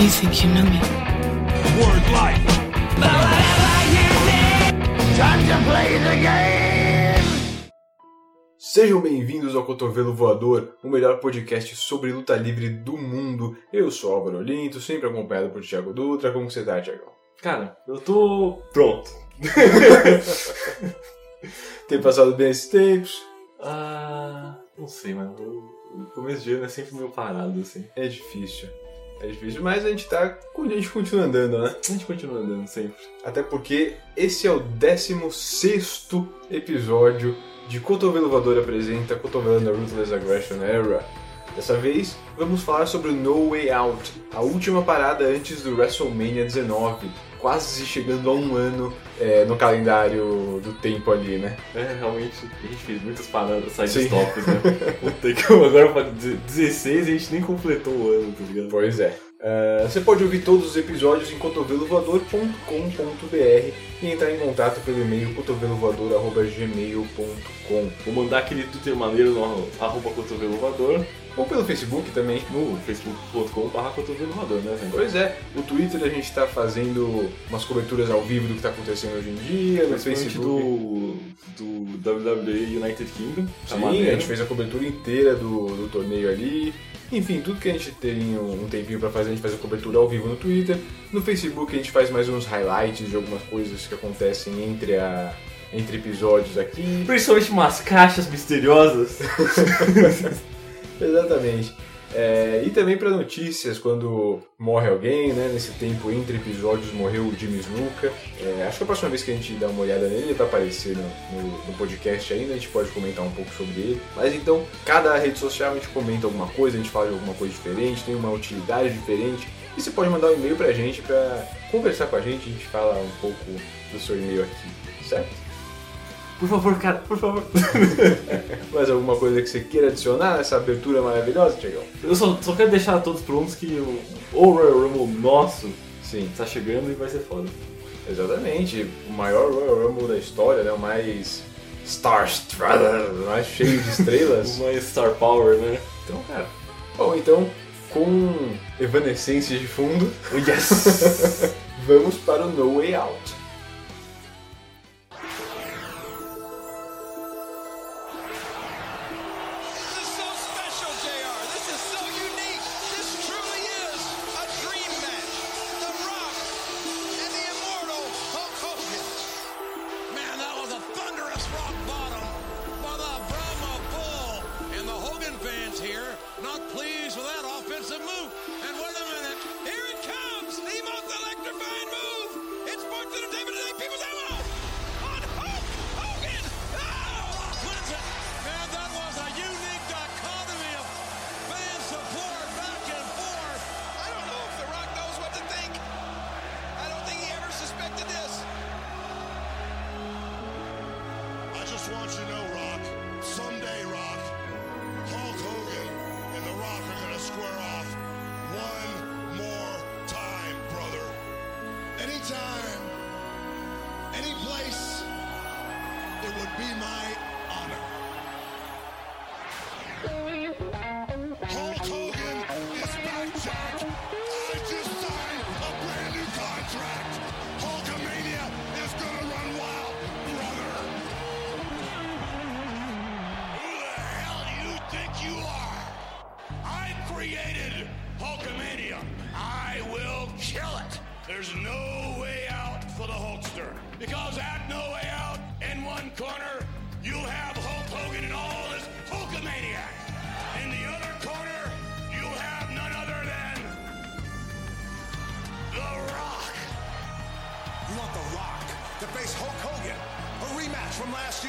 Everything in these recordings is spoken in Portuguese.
You think you know me? Word life. Sejam bem-vindos ao Cotovelo Voador, o melhor podcast sobre luta livre do mundo. Eu sou Álvaro Olinto, sempre acompanhado por Thiago Dutra. Como você tá, Thiago? Cara, eu tô pronto. Tem passado bem esses tempos? Ah, não sei, mano. O o começo de ano é sempre meio parado, assim. É difícil. É difícil, mas a gente tá. A gente continua andando, né? A gente continua andando sempre. Até porque esse é o 16 episódio de Cotovelo Voador apresenta Cotovelo na Ruthless Aggression Era. Dessa vez, vamos falar sobre o No Way Out, a última parada antes do WrestleMania 19, quase chegando a um ano é, no calendário do tempo ali, né? É, realmente, a gente fez muitas paradas, side stops, né? Agora pra 16 a gente nem completou o ano, tá ligado? Pois é. É, você pode ouvir todos os episódios em cotovelovoador.com.br e entrar em contato pelo e-mail cotovelovoador.gmail.com Vou mandar aquele Twitter maneiro no arroba cotovelo voador, ou pelo Facebook também. no facebook.com barra cotovelo voador, né? Pois é, o Twitter a gente está fazendo umas coberturas ao vivo do que está acontecendo hoje em dia, no Facebook. do, do WWE United Kingdom. Tá Sim, maneiro. a gente fez a cobertura inteira do, do torneio ali. Enfim, tudo que a gente tem um, tempinho pra fazer, a gente faz a cobertura ao vivo no Twitter. No Facebook a gente faz mais uns highlights de algumas coisas que acontecem entre, a, entre episódios aqui. Principalmente umas caixas misteriosas. Exatamente. É, e também para notícias, quando morre alguém, né? Nesse tempo entre episódios morreu o Jimmy Snuka. É, acho que a próxima vez que a gente dá uma olhada nele, ele vai aparecer no, no- no podcast ainda, a gente pode comentar um pouco sobre ele. Mas então, cada rede social a gente comenta alguma coisa, a gente fala de alguma coisa diferente, tem uma utilidade diferente. E você pode mandar um e-mail pra gente pra conversar com a gente, a gente fala um pouco do seu e-mail aqui, certo? Por favor, cara, por favor. Mais alguma coisa que você queira adicionar nessa abertura maravilhosa, Tiagão? Eu só, só quero deixar todos prontos que o, o Royal Rumble nosso Sim. tá chegando e vai ser foda. Exatamente, o maior Royal Rumble da história, né? O mais o mais cheio de estrelas. Uma Star Power, né? então, cara. Bom, então, com evanescências de fundo, Yes! vamos para o No Way Out.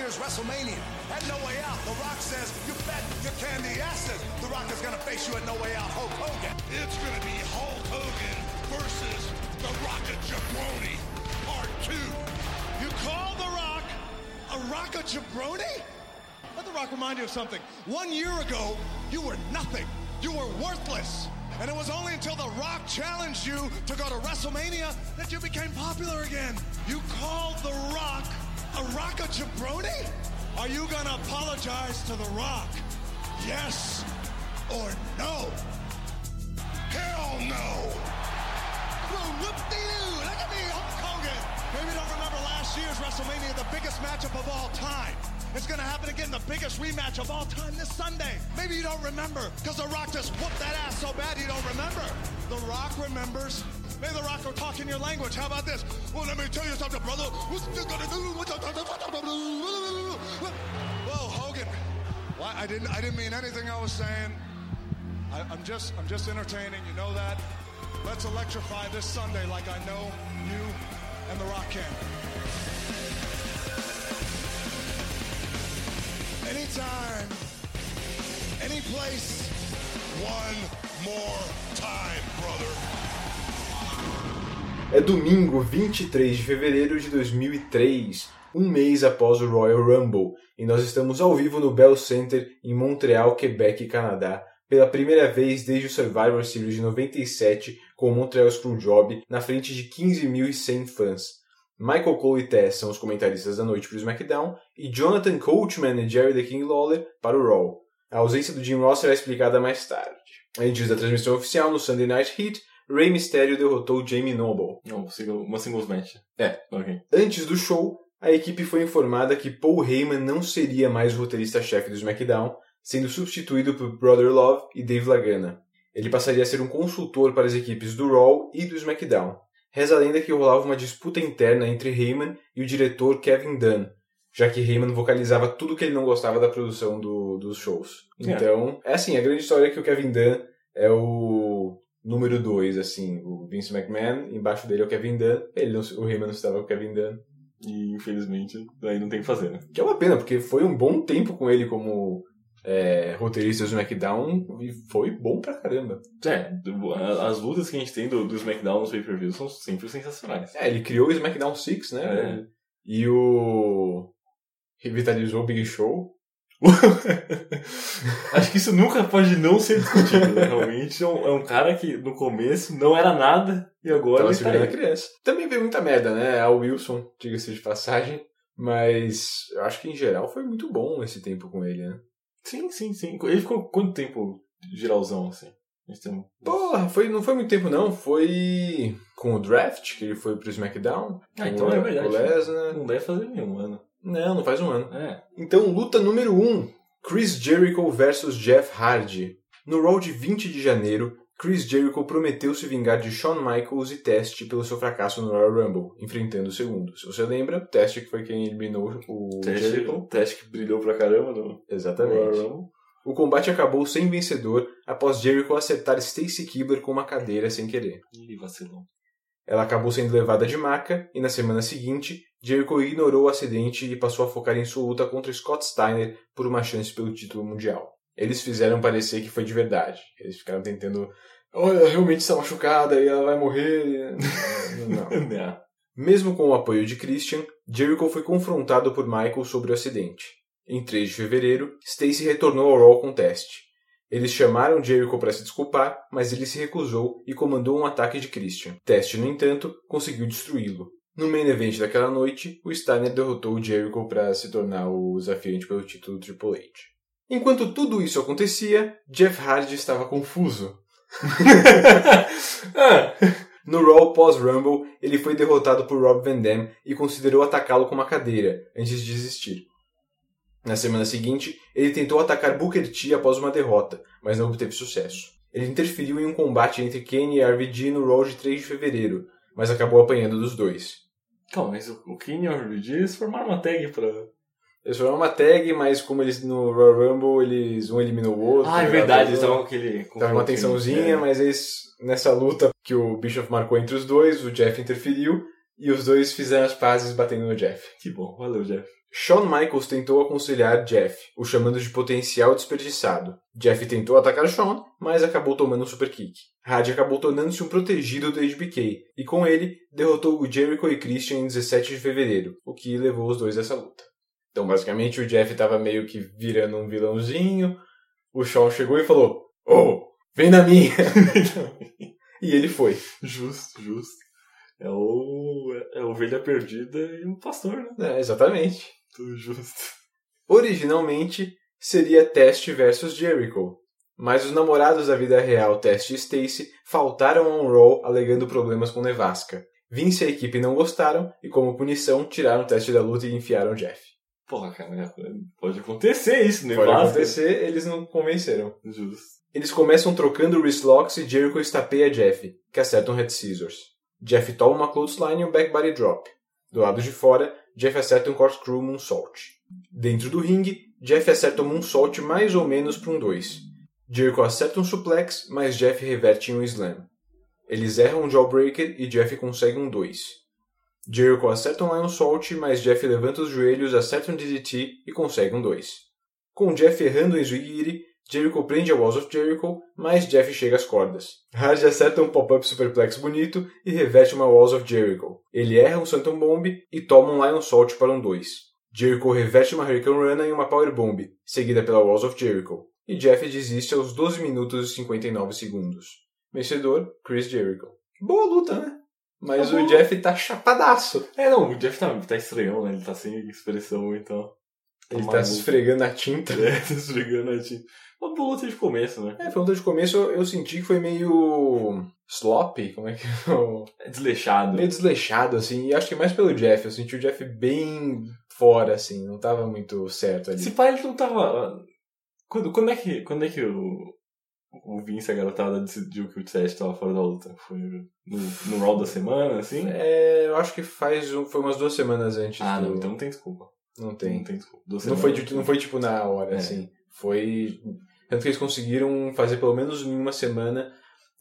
Year's WrestleMania. At No Way Out, The Rock says, you bet you can. The ass says, The Rock is going to face you at No Way Out, Hulk Hogan. It's gonna be Hulk Hogan versus The Rocket Jabroni, part two. You call The Rock a Rock a Jabroni? Let The Rock remind you of something. One year ago, you were nothing. You were worthless. And it was only until The Rock challenged you to go to WrestleMania that you became popular again. You called The Rock a Rock a Jabroni? Are you gonna apologize to The Rock? Yes or no? Hell no! Look at me, Hulk Hogan. Maybe you don't remember last year's WrestleMania, the biggest matchup of all time. It's gonna happen again, the biggest rematch of all time this Sunday. Maybe you don't remember, because The Rock just whooped that ass so bad you don't remember. The Rock remembers. Maybe The Rock will talk in your language. How about this? Well, let me tell you something, brother. Whoa, Hogan. Why, I didn't. I didn't mean anything I was saying. I, I'm just. I'm just entertaining. You know that. Let's electrify this Sunday like I know you and The Rock can. Anytime, any place, one more time, brother. É domingo 23 de fevereiro de 2003, um mês após o Royal Rumble, e nós estamos ao vivo no Bell Center em Montreal, Quebec, Canadá, pela primeira vez desde o Survivor Series de 97 com o Montreal Screwjob na frente de 15.100 fãs. Michael Cole e Tess são os comentaristas da noite para o SmackDown e Jonathan Coachman e Jerry the King Lawler para o Raw. A ausência do Jim Ross será explicada mais tarde. Antes da transmissão oficial no Sunday Night Heat, Rey Mysterio derrotou Jamie Noble. Não, single- uma singles match. É. Ok. Antes do show, a equipe foi informada que Paul Heyman não seria mais o roteirista-chefe do SmackDown, sendo substituído por Brother Love e Dave Lagana. Ele passaria a ser um consultor para as equipes do Raw e do SmackDown. Reza a lenda que rolava uma disputa interna entre Heyman e o diretor Kevin Dunn, já que Heyman vocalizava tudo que ele não gostava da produção do- dos shows. É. Então, é assim, a grande história é que o Kevin Dunn é o número 2, assim, o Vince McMahon, embaixo dele é o Kevin Dunn, ele não, o Heyman não estava com o Kevin Dunn, E infelizmente, aí não tem o que fazer, né? que é uma pena, porque foi um bom tempo com ele como é, roteirista do SmackDown e foi bom pra caramba. É, as lutas que a gente tem do, do SmackDown nos pay-per-views são sempre sensacionais. É, ele criou o SmackDown 6, né? É. E o. Revitalizou o Big Show. Acho que isso nunca pode não ser discutido, né? Realmente é um, é um cara que no começo não era nada e agora Tava ele tá aí. criança. Também veio muita merda, né? A Wilson, diga-se de passagem. Mas eu acho que em geral foi muito bom esse tempo com ele, né? Sim, sim, sim. Ele ficou quanto tempo geralzão, assim? A gente tem... Porra, foi, não foi muito tempo não. Foi com o draft que ele foi pro SmackDown. Ah, então o- é verdade. Com o Lesnar. Não deve fazer nenhum ano. Não, não faz um ano. É. Então, luta número 1: um, Chris Jericho versus Jeff Hardy. No Raw de 20 de janeiro, Chris Jericho prometeu se vingar de Shawn Michaels e Test pelo seu fracasso no Royal Rumble, enfrentando o segundo. Se você lembra, Test que foi quem eliminou o Teste, Jericho. teste que brilhou pra caramba no Exatamente. Royal Rumble. O combate acabou sem vencedor após Jericho acertar Stacy Keibler com uma cadeira sem querer. Ih, vacilão. Ela acabou sendo levada de maca e na semana seguinte, Jericho ignorou o acidente e passou a focar em sua luta contra Scott Steiner por uma chance pelo título mundial. Eles fizeram parecer que foi de verdade. Eles ficaram tentando. Olha, realmente está machucada e ela vai morrer. Não. Não. Mesmo com o apoio de Christian, Jericho foi confrontado por Michael sobre o acidente. Em 3 de fevereiro, Stacy retornou ao Raw com teste. Eles chamaram Jericho para se desculpar, mas ele se recusou e comandou um ataque de Christian. Teste, no entanto, conseguiu destruí-lo. No main event daquela noite, o Steiner derrotou o Jericho para se tornar o desafiante pelo título Triple H. Enquanto tudo isso acontecia, Jeff Hardy estava confuso. Ah, No Raw pós-Rumble, ele foi derrotado por Rob Van Dam e considerou atacá-lo com uma cadeira, antes de desistir. Na semana seguinte, ele tentou atacar Booker T após uma derrota, mas não obteve sucesso. Ele interferiu em um combate entre Kane e RVD no Raw de 3 de fevereiro, mas acabou apanhando dos dois. Calma, mas o, Kenny e o RBG eles formaram uma tag pra. Eles foram uma tag, mas como eles no Royal Rumble, eles um eliminou o outro. Ah, é verdade, eles estavam com aquele. com Tava uma tensãozinha, é. mas eles, nessa luta que o Bischoff marcou entre os dois, o Jeff interferiu e os dois fizeram as pazes batendo no Jeff. Que bom, valeu, Jeff. Shawn Michaels tentou aconselhar Jeff, o chamando de potencial desperdiçado. Jeff tentou atacar Shawn, mas acabou tomando um super kick. Hardy acabou tornando-se um protegido do HBK, e com ele derrotou o Jericho e Christian em 17 de fevereiro, o que levou os dois a essa luta. Então, basicamente, o Jeff estava meio que virando um vilãozinho, o Shawn chegou e falou: Oh, vem na minha! e ele foi. Justo, justo. É o. É a ovelha perdida e o pastor, né? É, exatamente. Tudo justo. Originalmente seria Test versus Jericho. Mas os namorados da vida real, Test e Stacy, faltaram a um Raw alegando problemas com nevasca. Vince e a equipe não gostaram e, como punição, tiraram o teste da luta e enfiaram o Jeff. Porra, cara, pode acontecer isso, né? Pode Vasco. acontecer, eles não convenceram. Justo. Eles começam trocando wristlocks e Jericho estapeia Jeff, que acerta um head scissors. Jeff toma uma clothesline e um back body drop. Do lado de fora, Jeff acerta um corkscrew moonsault. Dentro do ringue, Jeff acerta um moonsault mais ou menos para um 2. Jericho acerta um suplex, mas Jeff reverte em um slam. Eles erram um jawbreaker e Jeff consegue um 2. Jericho acerta um lion salt, mas Jeff levanta os joelhos, acerta um DDT e consegue um 2. Com Jeff errando em Zwigiri, Jericho prende a Walls of Jericho, mas Jeff chega às cordas. Hardy acerta um pop-up superplex bonito e reverte uma Walls of Jericho. Ele erra um Phantom Bomb e toma um Lion Salt para um 2. Jericho reverte uma Hurricane Rana e uma Power Bomb, seguida pela Walls of Jericho. E Jeff desiste aos 12 minutos e 59 segundos. Vencedor, Chris Jericho. Boa luta, né? Mas Tá o. Jeff tá chapadaço. É, não, o Jeff tá, tá estranhão, né? Ele tá sem expressão, então. Ele tá se esfregando na tinta. É, tá esfregando a gente. Uma boa luta de começo, né? É, foi um luta de começo, eu, eu senti que foi meio sloppy, como é que É desleixado. meio desleixado, assim, e acho que mais pelo Jeff, eu senti o Jeff bem fora, assim, não tava muito certo ali. Esse pai ele não tava. Quando, quando é que, quando é que o, o Vince a garotada decidiu que o Test tava fora da luta? Foi no, no Raw da semana, assim? É, eu acho que faz um, foi umas duas semanas antes ah, do... não, então não tem desculpa. Não Não tem. tem desculpa. Duas Não foi, tipo- não foi tipo na hora, É. assim, foi... Tanto que eles conseguiram fazer pelo menos em uma semana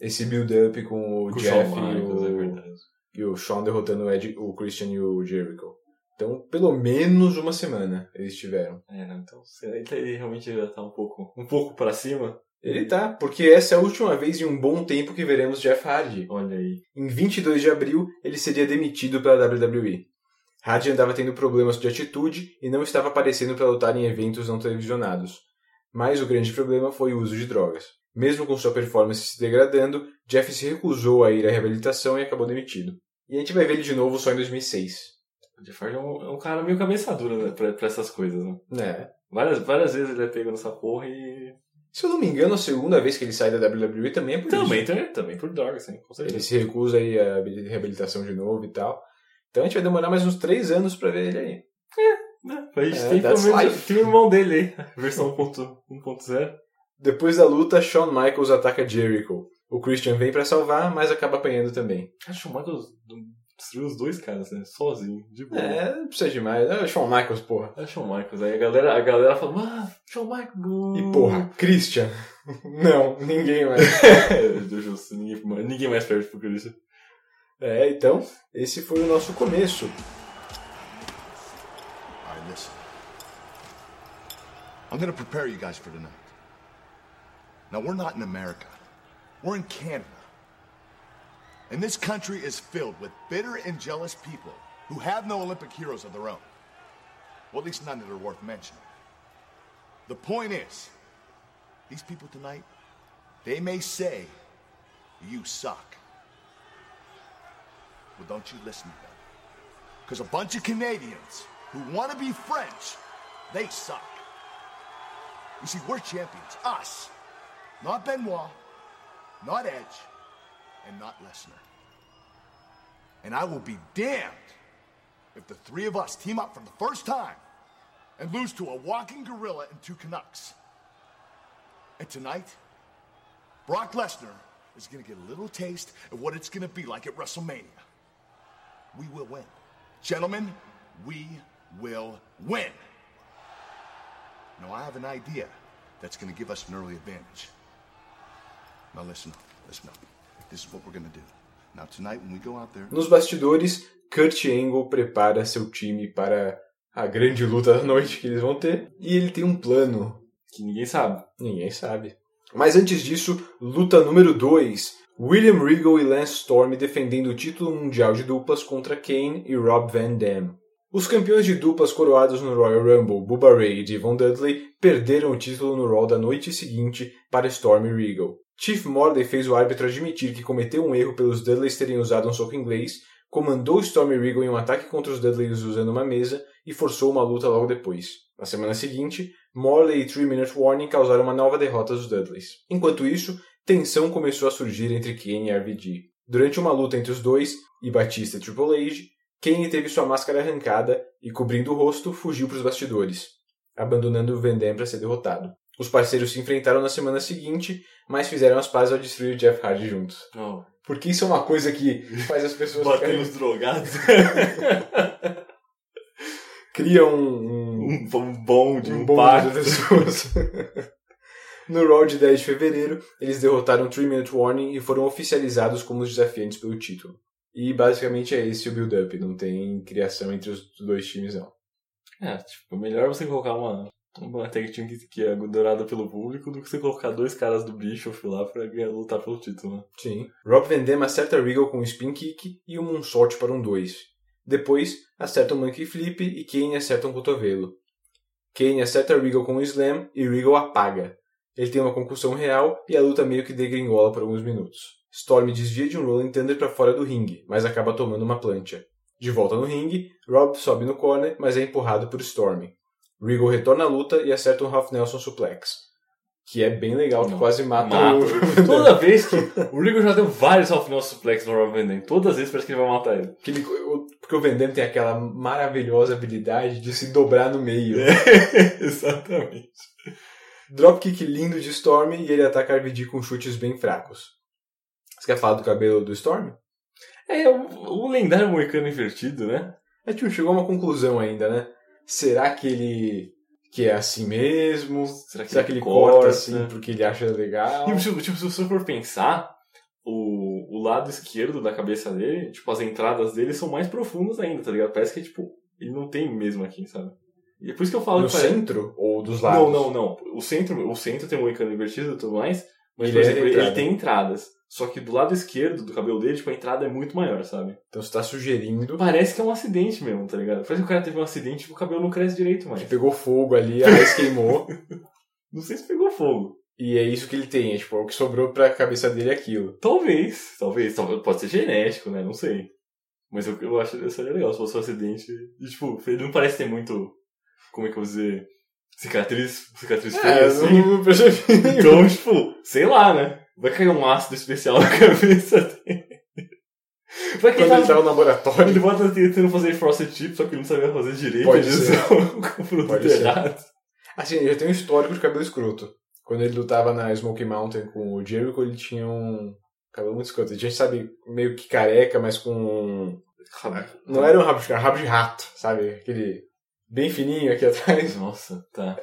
esse build-up com o Com o Jeff Shawn e, Michaels, é o, verdade. e o Shawn derrotando o, Ed, o Christian e o Jericho. Então, pelo menos uma semana eles tiveram. É, não, então será que ele realmente já tá um pouco, um pouco pra cima? Ele tá, porque essa é a última vez em um bom tempo que veremos Jeff Hardy. Olha aí. Em 22 de abril, ele seria demitido pela WWE. Hardy andava tendo problemas de atitude e não estava aparecendo para lutar em eventos não televisionados. Mas o grande problema foi o uso de drogas. Mesmo com sua performance se degradando, Jeff se recusou a ir à reabilitação e acabou demitido. E a gente vai ver ele de novo só em 2006. O Jeff Hardy é um, é um cara meio cabeça dura né, pra, pra essas coisas, né? É. Várias, várias vezes ele é pego nessa porra e. Se eu não me engano, a segunda vez que ele sai da WWE também é por isso. Também, também, também por drogas, sim, com Ele certeza. se recusa aí a reabilitação de novo e tal. Então a gente vai demorar mais uns três anos pra ver ele aí. Né? A gente É, tem pelo menos. life. Tem o irmão dele aí, versão 1.0. Depois da luta, Shawn Michaels ataca Jericho. O Christian vem pra salvar, mas acaba apanhando também. Que o Michaels destruiu os dois caras, né? Sozinho, de boa. É, não precisa demais. É o Shawn Michaels, porra. É o Shawn Michaels. Aí a galera, a galera fala, ah, Shawn Michaels. E porra, Christian. Não, ninguém mais. é, justo, ninguém, ninguém mais perde pro Christian. É, então, esse foi o nosso começo. I'm gonna prepare you guys for tonight. Now, we're not in America. We're in Canada. And this country is filled with bitter and jealous people who have no Olympic heroes of their own. Well, at least none that are worth mentioning. The point is, these people tonight, they may say you suck. Well, don't you listen to them. Because a bunch of Canadians who want to be French, they suck. You see, we're champions. Us. Not Benoit, not Edge, and not Lesnar. And I will be damned if the three of us team up for the first time and lose to a walking gorilla and two Canucks. And tonight, Brock Lesnar is going to get a little taste of what it's going to be like at WrestleMania. We will win. Gentlemen, we will win. Now, I have an idea that's going to give us an early advantage. Now, listen. Listen up. This is what we're going to do. Now, tonight, when we go out there, Nos bastidores, Kurt Angle prepara seu time para a grande luta da noite que eles vão ter. E ele tem um plano. Que ninguém sabe. Ninguém sabe. Mas antes disso, luta número 2. William Regal e Lance Storm defendendo o título mundial de duplas contra Kane e Rob Van Dam. Os campeões de duplas coroados no Royal Rumble, Bubba Ray e Devon Dudley, perderam o título no Raw da noite seguinte para Storm Regal. Chief Morley fez o árbitro admitir que cometeu um erro pelos Dudleys terem usado um soco inglês, comandou Storm Regal em um ataque contra os Dudleys usando uma mesa e forçou uma luta logo depois. Na semana seguinte, Morley e 3 Minute Warning causaram uma nova derrota dos Dudleys. Enquanto isso, tensão começou a surgir entre Kane e RVD. Durante uma luta entre os dois, e Batista e Triple H, Kane teve sua máscara arrancada e, cobrindo o rosto, fugiu para os bastidores, abandonando o Van Damme para ser derrotado. Os parceiros se enfrentaram na semana seguinte, mas fizeram as pazes ao destruir Jeff Hardy juntos. Oh, Porque isso é uma coisa que faz as pessoas bater nos drogados. cria um, um, um, um bonde, um, um de pessoas. no Raw de 10 de fevereiro, eles derrotaram 3 Minute Warning e foram oficializados como os desafiantes pelo título. E basicamente é esse o build-up, não tem criação entre os dois times não. É, tipo, melhor você colocar uma, uma tag team que, que é adorada pelo público do que você colocar dois caras do Bischoff lá pra ganhar, lutar pelo título, né? Sim. Rob Van Dam acerta Regal com um spin kick e um moonsault para um 2. Depois, acerta um monkey flip e Kane acerta um cotovelo. Kane acerta Regal com um slam e Regal apaga. Ele tem uma concussão real e a luta meio que degringola por alguns minutos. Storm desvia de um Rolling Thunder para fora do ringue, mas acaba tomando uma plancha. De volta no ringue, Rob sobe no corner, mas é empurrado por Storm. Regal retorna à luta e acerta um Half Nelson Suplex. Que é bem legal, que quase mata, Mata. o... Toda vez que. O Regal já deu vários half final suplex no Rob Van Dam. Todas as vezes parece que ele vai matar ele. Que ele- porque o Van Damme tem aquela maravilhosa habilidade de se dobrar no meio. Exatamente. Dropkick lindo de Storm e ele ataca RVD com chutes bem fracos. Você quer falar do cabelo do Storm? É, o, o lendário moicano invertido, né? A gente não chegou a uma conclusão ainda, né? Será que ele que é assim mesmo? Será que, Será que ele corta assim porque ele acha legal? E, tipo, tipo, se você for pensar, o, o lado esquerdo da cabeça dele, tipo, as entradas dele são mais profundas ainda, tá ligado? Parece que, tipo, ele não tem mesmo aqui, sabe? E é por isso que eu falo No que parece- centro ou dos lados? Não, não, não. O centro, o centro tem um moicano invertido e tudo mais, mas, Ele é exemplo, ele, entrada. ele tem entradas. Só que do lado esquerdo do cabelo dele, tipo, a entrada é muito maior, sabe? Então você tá sugerindo Parece que é um acidente mesmo, tá ligado? Parece que o cara teve um acidente e tipo, o cabelo não cresce direito mais. que pegou fogo ali, a raiz queimou. Não sei se pegou fogo. E é isso que ele tem, é, tipo, o que sobrou pra cabeça dele é aquilo. Talvez, talvez, talvez. Pode ser genético, né? Não sei. Mas eu, eu acho que seria legal se fosse um acidente. E, tipo, ele não parece ter muito. Como é que eu vou dizer? Cicatriz, cicatriz feia, É, assim. não, não percebi. Então, tipo, sei lá, né? Vai cair um ácido especial na cabeça dele. Vai que Quando ele, ele tá tava, no laboratório. ele bota tentando fazer frosted chip, só que ele não sabia fazer direito. Pode ele ser. o produto Pode ser. errado. Assim, ele já tem um histórico de cabelo escroto. Quando ele lutava na Smoky Mountain com o Jericho, ele tinha um cabelo muito escroto. Ele tinha, sabe, meio que careca, mas com. Não era um rabo de rabo de rato, sabe? Aquele bem fininho aqui atrás. Nossa, tá.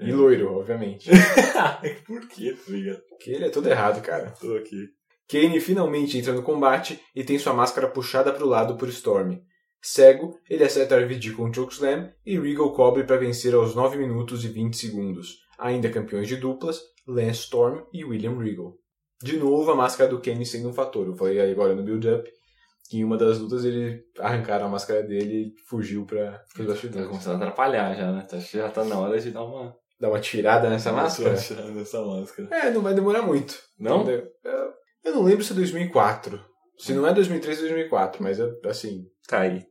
E loiro, obviamente. Por que, tá ligado? Porque ele é todo errado, cara. Tô aqui. Kane finalmente entra no combate e tem sua máscara puxada para o lado por Storm. Cego, ele acerta RVD com um chokeslam e Regal cobre para vencer aos 9 minutos e 20 segundos. Ainda campeões de duplas, Lance Storm e William Regal. De novo, a máscara do Kane sendo um fator. Eu falei agora no build-up em uma das lutas ele arrancaram a máscara dele e fugiu para os Tá bastidores. começando a atrapalhar já, né? Acho que já tá na hora de dar uma. Dá uma tirada nessa máscara? Nessa máscara. É, não vai demorar muito. Não? Eu, eu não lembro se é 2004. Se não é 2003, é 2004, mas é assim, Tá aí.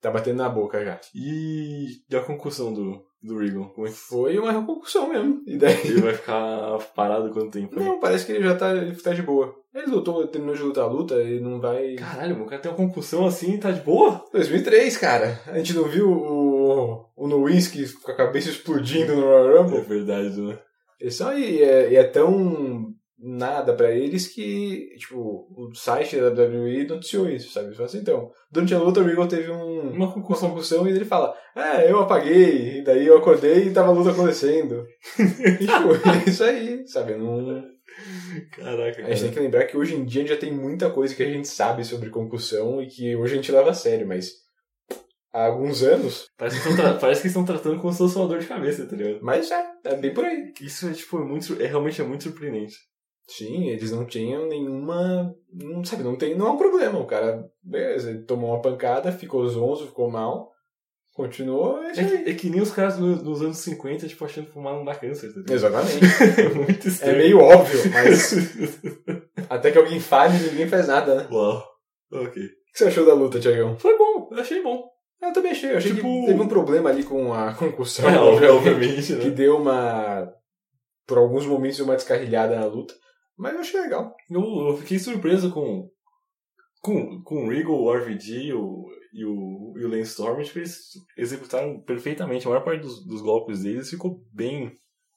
tá batendo na boca já. E, e a concussão do, do Regal? Como é que Foi uma reconcussão mesmo. E daí. ele vai ficar parado quanto tempo? Não, parece que ele já tá, ele tá de boa. Ele lutou, terminou de lutar a luta e não vai. Caralho, o cara tem uma concussão assim e tá de boa? 2003, cara. A gente não viu o, o Nowinski com a cabeça explodindo no Royal É Rumble? verdade, né? Eles são aí, é, e é tão nada pra eles que, tipo, o site da WWE noticiou isso, sabe? Falam assim, então, durante a luta o Regal teve um, Uma uma concussão. concussão e ele fala, é, eu apaguei, e daí eu acordei e tava a luta acontecendo. e, tipo, é isso aí, sabe? Não... Caraca, A gente tem cara. que lembrar que hoje em dia já tem muita coisa que a gente sabe sobre concussão e que hoje a gente leva a sério, mas há alguns anos, Parece que, estão tra- parece que estão tratando como se fosse uma dor de cabeça, tá ligado? mas é, é bem por aí. Isso é, tipo, é muito, é, realmente é muito surpreendente. Sim, eles não tinham nenhuma. Não sabe, não tem. Não é um problema. O cara, beleza, ele tomou uma pancada, ficou zonzo, ficou mal, continuou. É É é que nem os caras no- nos anos 50, tipo, achando que fumar não dá câncer, tá? Exatamente. É muito É estranho. meio óbvio, mas até que alguém fale, ninguém faz nada, né? O Uau. Ok. que você achou da luta, Tiagão? Foi bom, eu achei bom. Eu também achei. Eu achei Tipo- que teve um problema ali com a concussão. É, obviamente, né? Que deu uma. Por alguns momentos, deu uma descarrilhada na luta. Mas eu achei legal. Eu, eu fiquei surpreso com, com, com o Regal, o RVD o, e o, e o Lance Storm. Tipo, eles executaram perfeitamente. A maior parte dos, dos golpes deles ficou bem,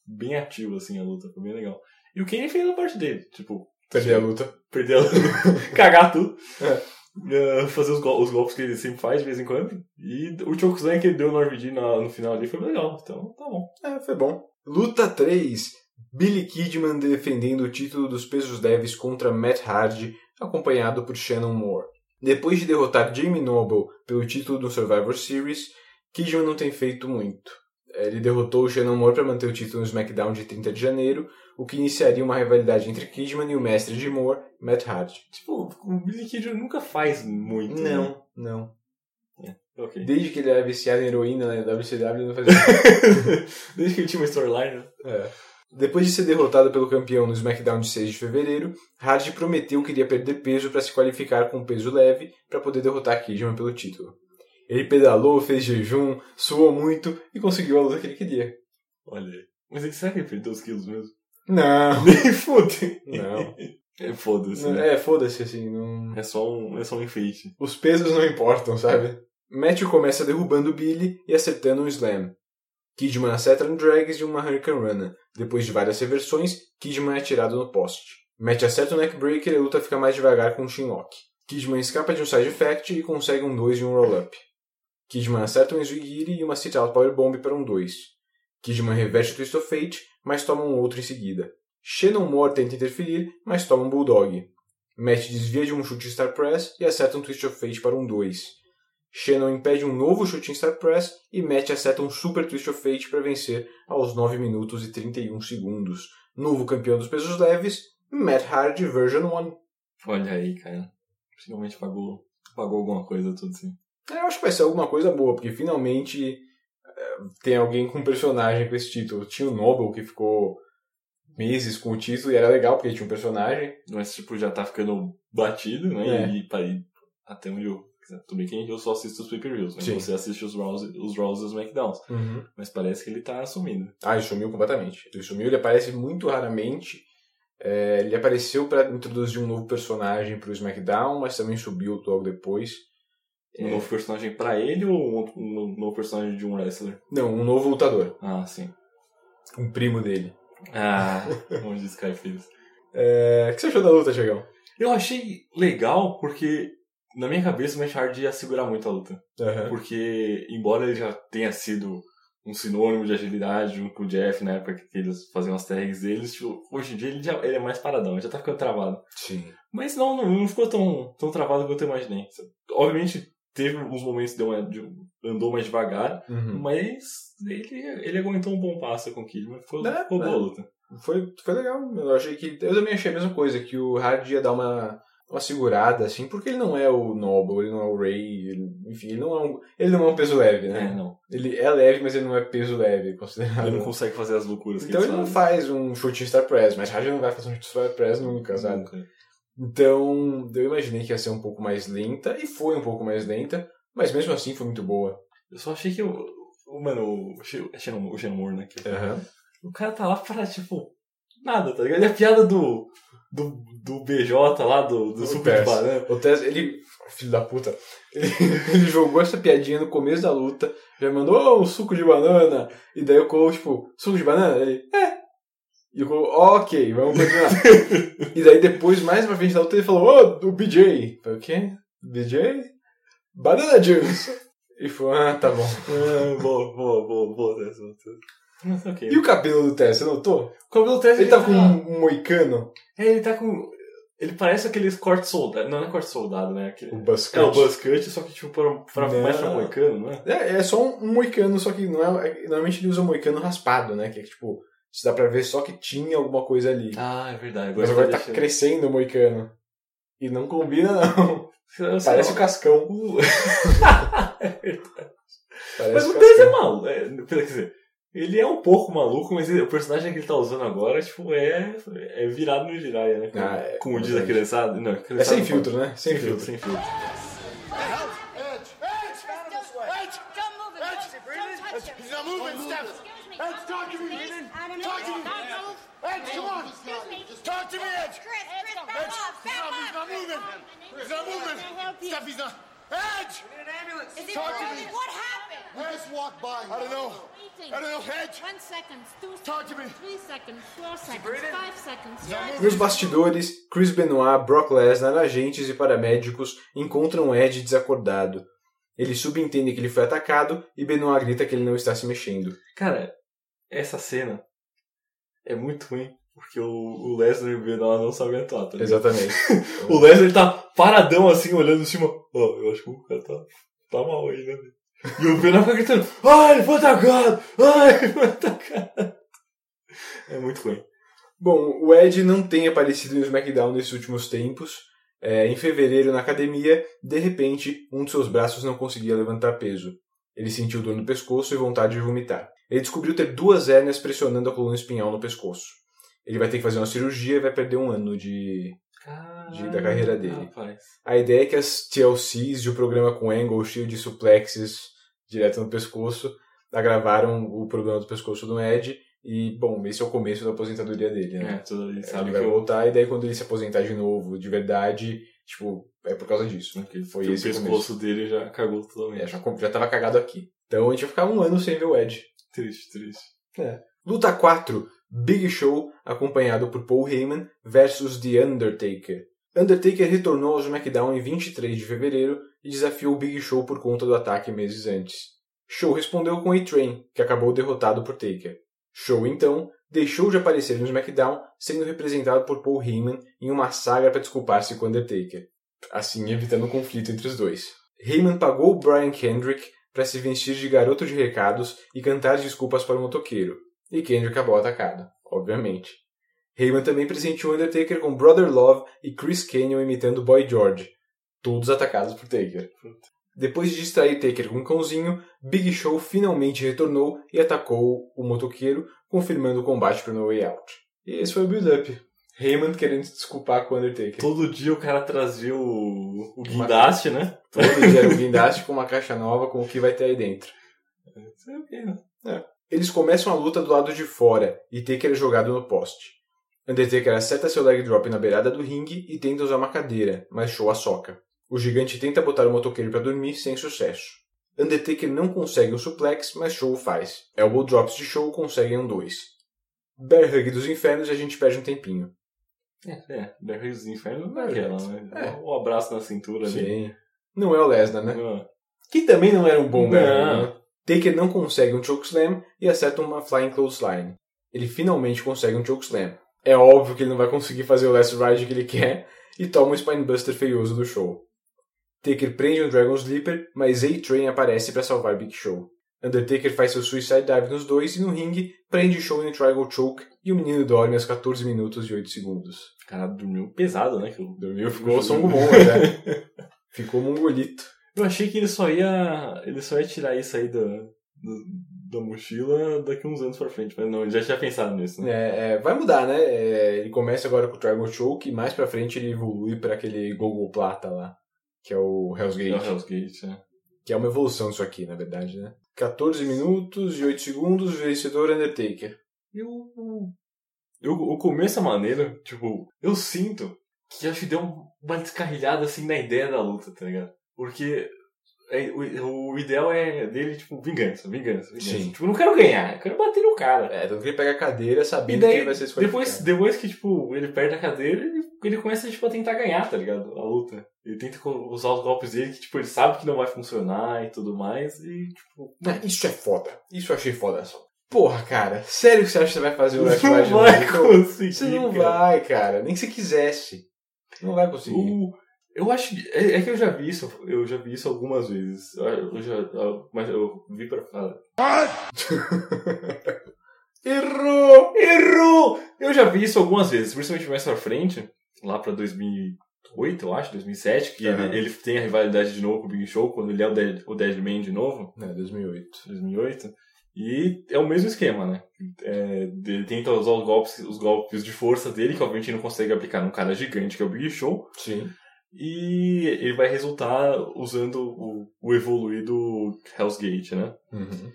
bem ativo, assim, a luta. Foi bem legal. E o Kenny fez a parte dele. Tipo, Perder a luta. perder a luta, cagar tudo. É. Eh, fazer os, gol- os golpes que ele sempre faz de vez em quando. E o Chokeslam que ele deu no RVD na- no final ali foi legal. Então, tá bom. É, foi bom. Luta 3. Billy Kidman defendendo o título dos pesos leves contra Matt Hardy, acompanhado por Shannon Moore. Depois de derrotar Jamie Noble pelo título do Survivor Series, Kidman não tem feito muito. Ele derrotou o Shannon Moore para manter o título no SmackDown de 30 de janeiro, o que iniciaria uma rivalidade entre Kidman e o mestre de Moore, Matt Hardy. Tipo, o Billy Kidman nunca faz muito. né? Não, não. Ok. Desde que ele era viciado em heroína na WCW, ele não fazia Desde que ele tinha uma storyline, né? É. Depois de ser derrotado pelo campeão no SmackDown de 6 de fevereiro, Hardy prometeu que iria perder peso para se qualificar com peso leve para poder derrotar Kidman pelo título. Ele pedalou, fez jejum, suou muito e conseguiu a luta que ele queria. Olha aí. Mas ele, será que ele perdeu os quilos mesmo? Não. Nem foda. Não. É foda-se. né? É, foda-se assim. Não... É só um, é só um enfeite. Os pesos não importam, sabe? Matthew começa derrubando Billy e acertando um slam. Kidman acerta um drags e uma Hurricane Runner. Depois de várias reversões, Kidman é atirado no poste. Matt acerta um neckbreaker e a luta fica mais devagar com um chinlock. Kidman escapa de um side effect e consegue um 2 e um roll-up. Kidman acerta um Zwigiri e uma sit-out powerbomb para um 2. Kidman reverte o Twist of Fate, mas toma um outro em seguida. Shannon Moore tenta interferir, mas toma um Bulldog. Matt desvia de um chute Star Press e acerta um Twist of Fate para um 2. Shannon impede um novo chute em Star Press e Matt acerta um Super Twist of Fate para vencer aos 9 minutos e 31 segundos. Novo campeão dos pesos leves, Matt Hardy Version 1. Olha aí, cara. Finalmente pagou, pagou alguma coisa, tudo assim. É, Eu acho que vai ser alguma coisa boa, porque finalmente é, tem alguém com personagem com esse título. Tinha o Noble que ficou meses com o título e era legal porque tinha um personagem. Mas, tipo, já tá ficando batido, né? É. E, ir até onde eu... Tudo bem que eu só assisto os pay-per-views, né? Sim. Você assiste os Raws, os Raws e os SmackDowns. Mas parece que ele tá assumindo. Ah, ele sumiu completamente. Ele sumiu, ele aparece muito raramente. É, ele apareceu para introduzir um novo personagem para o SmackDown, mas também subiu logo depois. Um É. novo personagem pra ele ou um, outro- um novo personagem de um wrestler? Não, um novo lutador. Ah, sim. Um primo dele. Ah, onde Sky fez. É, o que você achou da luta, Chegão? Eu achei legal porque, na minha cabeça, o Matt Hardy ia segurar muito a luta. Porque, embora ele já tenha sido um sinônimo de agilidade junto com o Jeff na época que eles faziam as tags deles, tipo, hoje em dia ele, já, ele é mais paradão, ele já tá ficando travado. Sim. Mas não, não, não ficou tão, tão travado quanto eu imaginei. Obviamente, teve uns momentos que deu uma, de- andou mais devagar, Uhum. mas ele, ele aguentou um bom passo com o Kidman. Ficou, É, ficou boa é. a luta. Foi, foi legal. Eu achei que. Eu também achei a mesma coisa, que o Hardy ia dar uma, uma segurada, assim, porque ele não é o Noble, ele não é o Ray, ele- enfim, ele não é um. Ele não é um peso leve, É, né? não. Ele é leve, mas ele não é peso leve, considerado. Ele não consegue fazer as loucuras que Então ele eles não faz um em Star Press, mas Hardy não vai fazer um em Star Press nunca, sabe? Nunca. Então, eu imaginei que ia ser um pouco mais lenta, e foi um pouco mais lenta, mas mesmo assim foi muito boa. Eu só achei que o. o- Mano, o Sh- Shannon, Moore, né? que- O cara tá lá pra, tipo, nada, tá ligado? E a piada do. Do, do BJ lá, do, do O Super de. Banana. O Tess, ele. Filho da puta. Ele, ele jogou essa piadinha no começo da luta, já mandou "Oh, um suco de banana, e daí o Cole, tipo, suco de banana? Ele, é. E o Cole, ok, vamos continuar. e daí depois, mais pra frente da luta, ele falou, oh, o BJ. Falei, o quê? BJ? Banana Juice. E foi, ah, tá bom. Ah, boa, boa, boa, boa, Tess. Mas ok. E o cabelo do Tess, você notou? o cabelo do Tess Ele tá com um, um moicano, É, ele tá com. Ele parece aqueles corte soldado. Não, não é corte soldado, né? Aquele... o buzz É o cut, só que tipo pra, pra, Não. mais pra moicano, não é? É, só um, um moicano, só que não é, é- Normalmente ele usa um moicano raspado, né? Que é tipo, se dá pra ver só que tinha alguma coisa ali. Ah, é verdade. Mas agora tá deixando- crescendo o moicano. E não combina, não. Parece o lá. cascão. É verdade. Parece Mas o Tess é maluco. É, quer dizer, ele é um pouco maluco, mas o personagem que ele tá usando agora, tipo, é, é virado no Jiraiya, né? Como, ah, é, como diz a criançada. Não, é criançada é sem filtro, pode. né? Sem, sem filtro. filtro. Sem filtro. Edge! Stop, he's not you? Steph, he's not. Edge! Is he Talk to me. What happened? Edge walked by. I don't know. I don't know, Edge. One second, two Talk to me. seconds, three seconds, four seconds, five seconds. five Nos bastidores, Chris Benoit, Brock Lesnar, agentes e paramédicos encontram Ed desacordado. Eles subentendem que ele foi atacado e Benoit grita que ele não está se mexendo. Cara, essa cena é muito ruim, porque o, o Lesnar e o Benoit não sabem atuar, tá ligado? Exatamente. O Lesnar tá paradão assim, olhando em cima. Ó, eu acho que o cara tá, tá mal aí, né? E o Benoit fica gritando: Ai, ele foi atacado! Ai, ele foi atacado! É muito ruim. Bom, o Ed não tem aparecido no SmackDown nesses últimos tempos. É, em fevereiro, na academia, de repente, um de seus braços não conseguia levantar peso. Ele sentiu dor no pescoço e vontade de vomitar. Ele descobriu ter duas hérnias pressionando a coluna espinhal no pescoço. Ele vai ter que fazer uma cirurgia e vai perder um ano de, Caralho, da carreira dele. Rapaz. A ideia é que as TLCs de o programa com Angle, cheio de suplexes direto no pescoço, agravaram o problema do pescoço do Ed. E, bom, esse é o começo da aposentadoria dele, É, né? tudo ali ele sabe vai que, voltar e daí quando ele se aposentar de novo, de verdade, tipo, é por causa disso, né? que Foi o pescoço dele já cagou totalmente. É, já, já tava cagado aqui. Então a gente vai ficar um ano sem ver o Ed. Triste, triste. Luta 4. Big Show, acompanhado por Paul Heyman, versus The Undertaker. Undertaker retornou ao SmackDown em 23 de fevereiro e desafiou Big Show por conta do ataque meses antes. Show respondeu com A-Train, que acabou derrotado por Taker. Show, então, deixou de aparecer no SmackDown, sendo representado por Paul Heyman em uma saga para desculpar-se com Undertaker, assim evitando conflito entre os dois. Heyman pagou Brian Kendrick para se vestir de garoto de recados e cantar desculpas para o motoqueiro, e Kendrick acabou atacado, obviamente. Heyman também presenteou Undertaker com Brother Love e Chris Canyon imitando Boy George, todos atacados por Taker. Depois de distrair Taker com um cãozinho, Big Show finalmente retornou e atacou o motoqueiro, confirmando o combate para No Way Out. E esse foi o build-up. Heyman querendo se desculpar com o Undertaker. Todo dia o cara trazia o, o guindaste, né? Todo dia era um guindaste com uma caixa nova com o que vai ter aí dentro. Sei o quê, né? Eles começam a luta do lado de fora e Taker é jogado no poste. Undertaker acerta seu leg drop na beirada do ringue e tenta usar uma cadeira, mas Show a soca. O gigante tenta botar o motoqueiro para dormir sem sucesso. Undertaker não consegue o suplex, mas Show o faz. Elbow drops de Show conseguem um 2. Bear Hug dos infernos e a gente perde um tempinho. É, é. Barris dos Infernos não é aquela, né? é. O abraço na cintura ali. Sim. Não é o Lesnar, né? Não. Que também não era um bom. Bear Hug, né? Taker não consegue um chokeslam e acerta uma flying clothesline. Ele finalmente consegue um chokeslam. É óbvio que ele não vai conseguir fazer o last ride que ele quer e toma um spinebuster feioso do show. Taker prende um Dragon Sleeper, mas A-Train aparece para salvar Big Show. Undertaker faz seu Suicide Dive nos dois e no ringue prende o Show em Triangle Choke e o menino dorme aos 14 minutos e 8 segundos. Cara dormiu pesado, né? Dormiu, ficou Song Bom até. Ficou mongolito. eu achei que ele só ia. Ele só ia tirar isso aí da, do- da mochila daqui uns anos pra frente. Mas não, ele já tinha pensado nisso, né? É, é, vai mudar, né? É, ele começa agora com o Triangle Choke e mais pra frente ele evolui para aquele Gogo Plata lá, que é o Hell's É Gate. o Hell's Gate, é. Que é uma evolução isso aqui, na verdade, né? 14 minutos e 8 segundos, vencedor Undertaker. Eu, eu, o começo é maneiro, tipo, eu sinto que acho que deu uma descarrilhada assim na ideia da luta, tá ligado? Porque é, o, o ideal é dele, tipo, vingança, vingança, vingança. Sim. Tipo, não quero ganhar, eu quero bater no cara. É, que ele pega a cadeira sabendo daí, que ele vai ser desqualificado. depois, depois que, tipo, ele perde a cadeira, ele, ele começa, tipo, a tentar ganhar, tá ligado? A luta. Ele tenta usar os golpes dele que, tipo, ele sabe que não vai funcionar e tudo mais. E, tipo, Ah, isso é foda. Isso eu achei foda só. Porra, cara, sério que você acha que você vai fazer o Last não Ride vai no Show? conseguir, Você não cara. vai, cara. Nem se quisesse. Não vai conseguir. O- eu acho que. É, é que eu já vi isso, eu já vi isso algumas vezes. Eu, eu já, eu- mas eu vi pra falar. Errou! Errou! Eu já vi isso algumas vezes, principalmente mais pra frente, lá pra 2008, eu acho, 2007, que Aham. ele, ele tem a rivalidade de novo com o Big Show, quando ele é o Dead, o Deadman de novo, Não, 2008. 2008. E é o mesmo esquema, né? É, ele tenta usar os golpes, os golpes de força dele, que obviamente não consegue aplicar num cara gigante, que é o Big Show. Sim. E ele vai resultar usando o, o evoluído Hell's Gate, né? Uhum.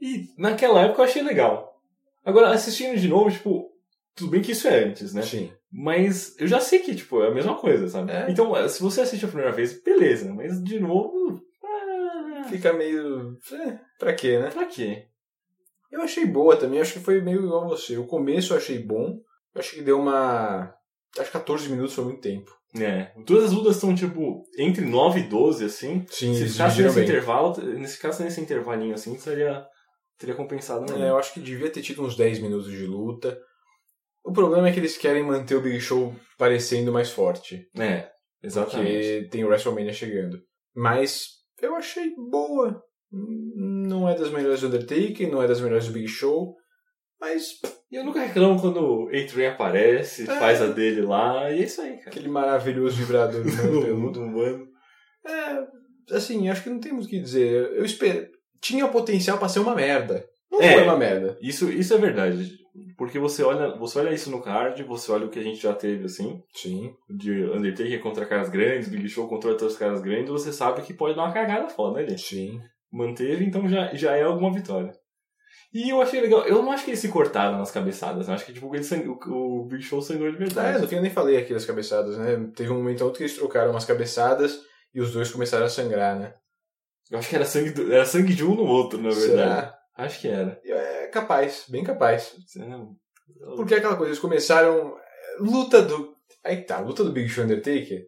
E naquela época eu achei legal. Agora, assistindo de novo, tipo, tudo bem que isso é antes, né? Sim. Mas eu já sei que, tipo, é a mesma coisa, sabe? É. Então, se você assiste a primeira vez, beleza. Mas de novo. ah, Fica meio. É, pra quê, né? Pra quê? Eu achei boa também, acho que foi meio igual a você. O começo eu achei bom, eu acho que deu uma. Acho que 14 minutos foi muito tempo. É. Todas as lutas estão, tipo, entre 9 e 12, assim. Sim, Se ficasse nesse bem. intervalo, nesse caso, nesse intervalinho assim, seria, teria compensado É, melhor. eu acho que devia ter tido uns 10 minutos de luta. O problema é que eles querem manter o Big Show parecendo mais forte. É, exatamente. Porque tem o WrestleMania chegando. Mas eu achei boa. Não é das melhores do Undertaker, não é das melhores do Big Show. Mas E eu nunca reclamo quando o Adrian aparece, É. faz a dele lá, e é isso aí, cara. aquele maravilhoso vibrador humano peludo. do humano. É, assim, acho que não tem muito o que dizer. Eu espero. Tinha potencial pra ser uma merda. Não É. foi uma merda. Isso, isso é verdade. Porque você olha, você olha isso no card, você olha o que a gente já teve, assim, Sim. de Undertaker contra caras grandes, Big Show contra outros caras grandes, você sabe que pode dar uma cagada foda ali. Sim. Manteve, então já, já é alguma vitória. E eu achei legal, eu não acho que eles se cortaram nas cabeçadas, eu acho que tipo, ele sang- o, o Big Show sangrou de É, verdade. no fim eu nem falei aqui das cabeçadas, né? Teve um momento outro que eles trocaram umas cabeçadas e os dois começaram a sangrar, né? Eu acho que era sangue, do- era sangue de um no outro, na verdade. Será? Acho que era. É capaz, bem capaz. É, Porque é aquela coisa, eles começaram. Luta do. Aí tá, luta do Big Show Undertaker.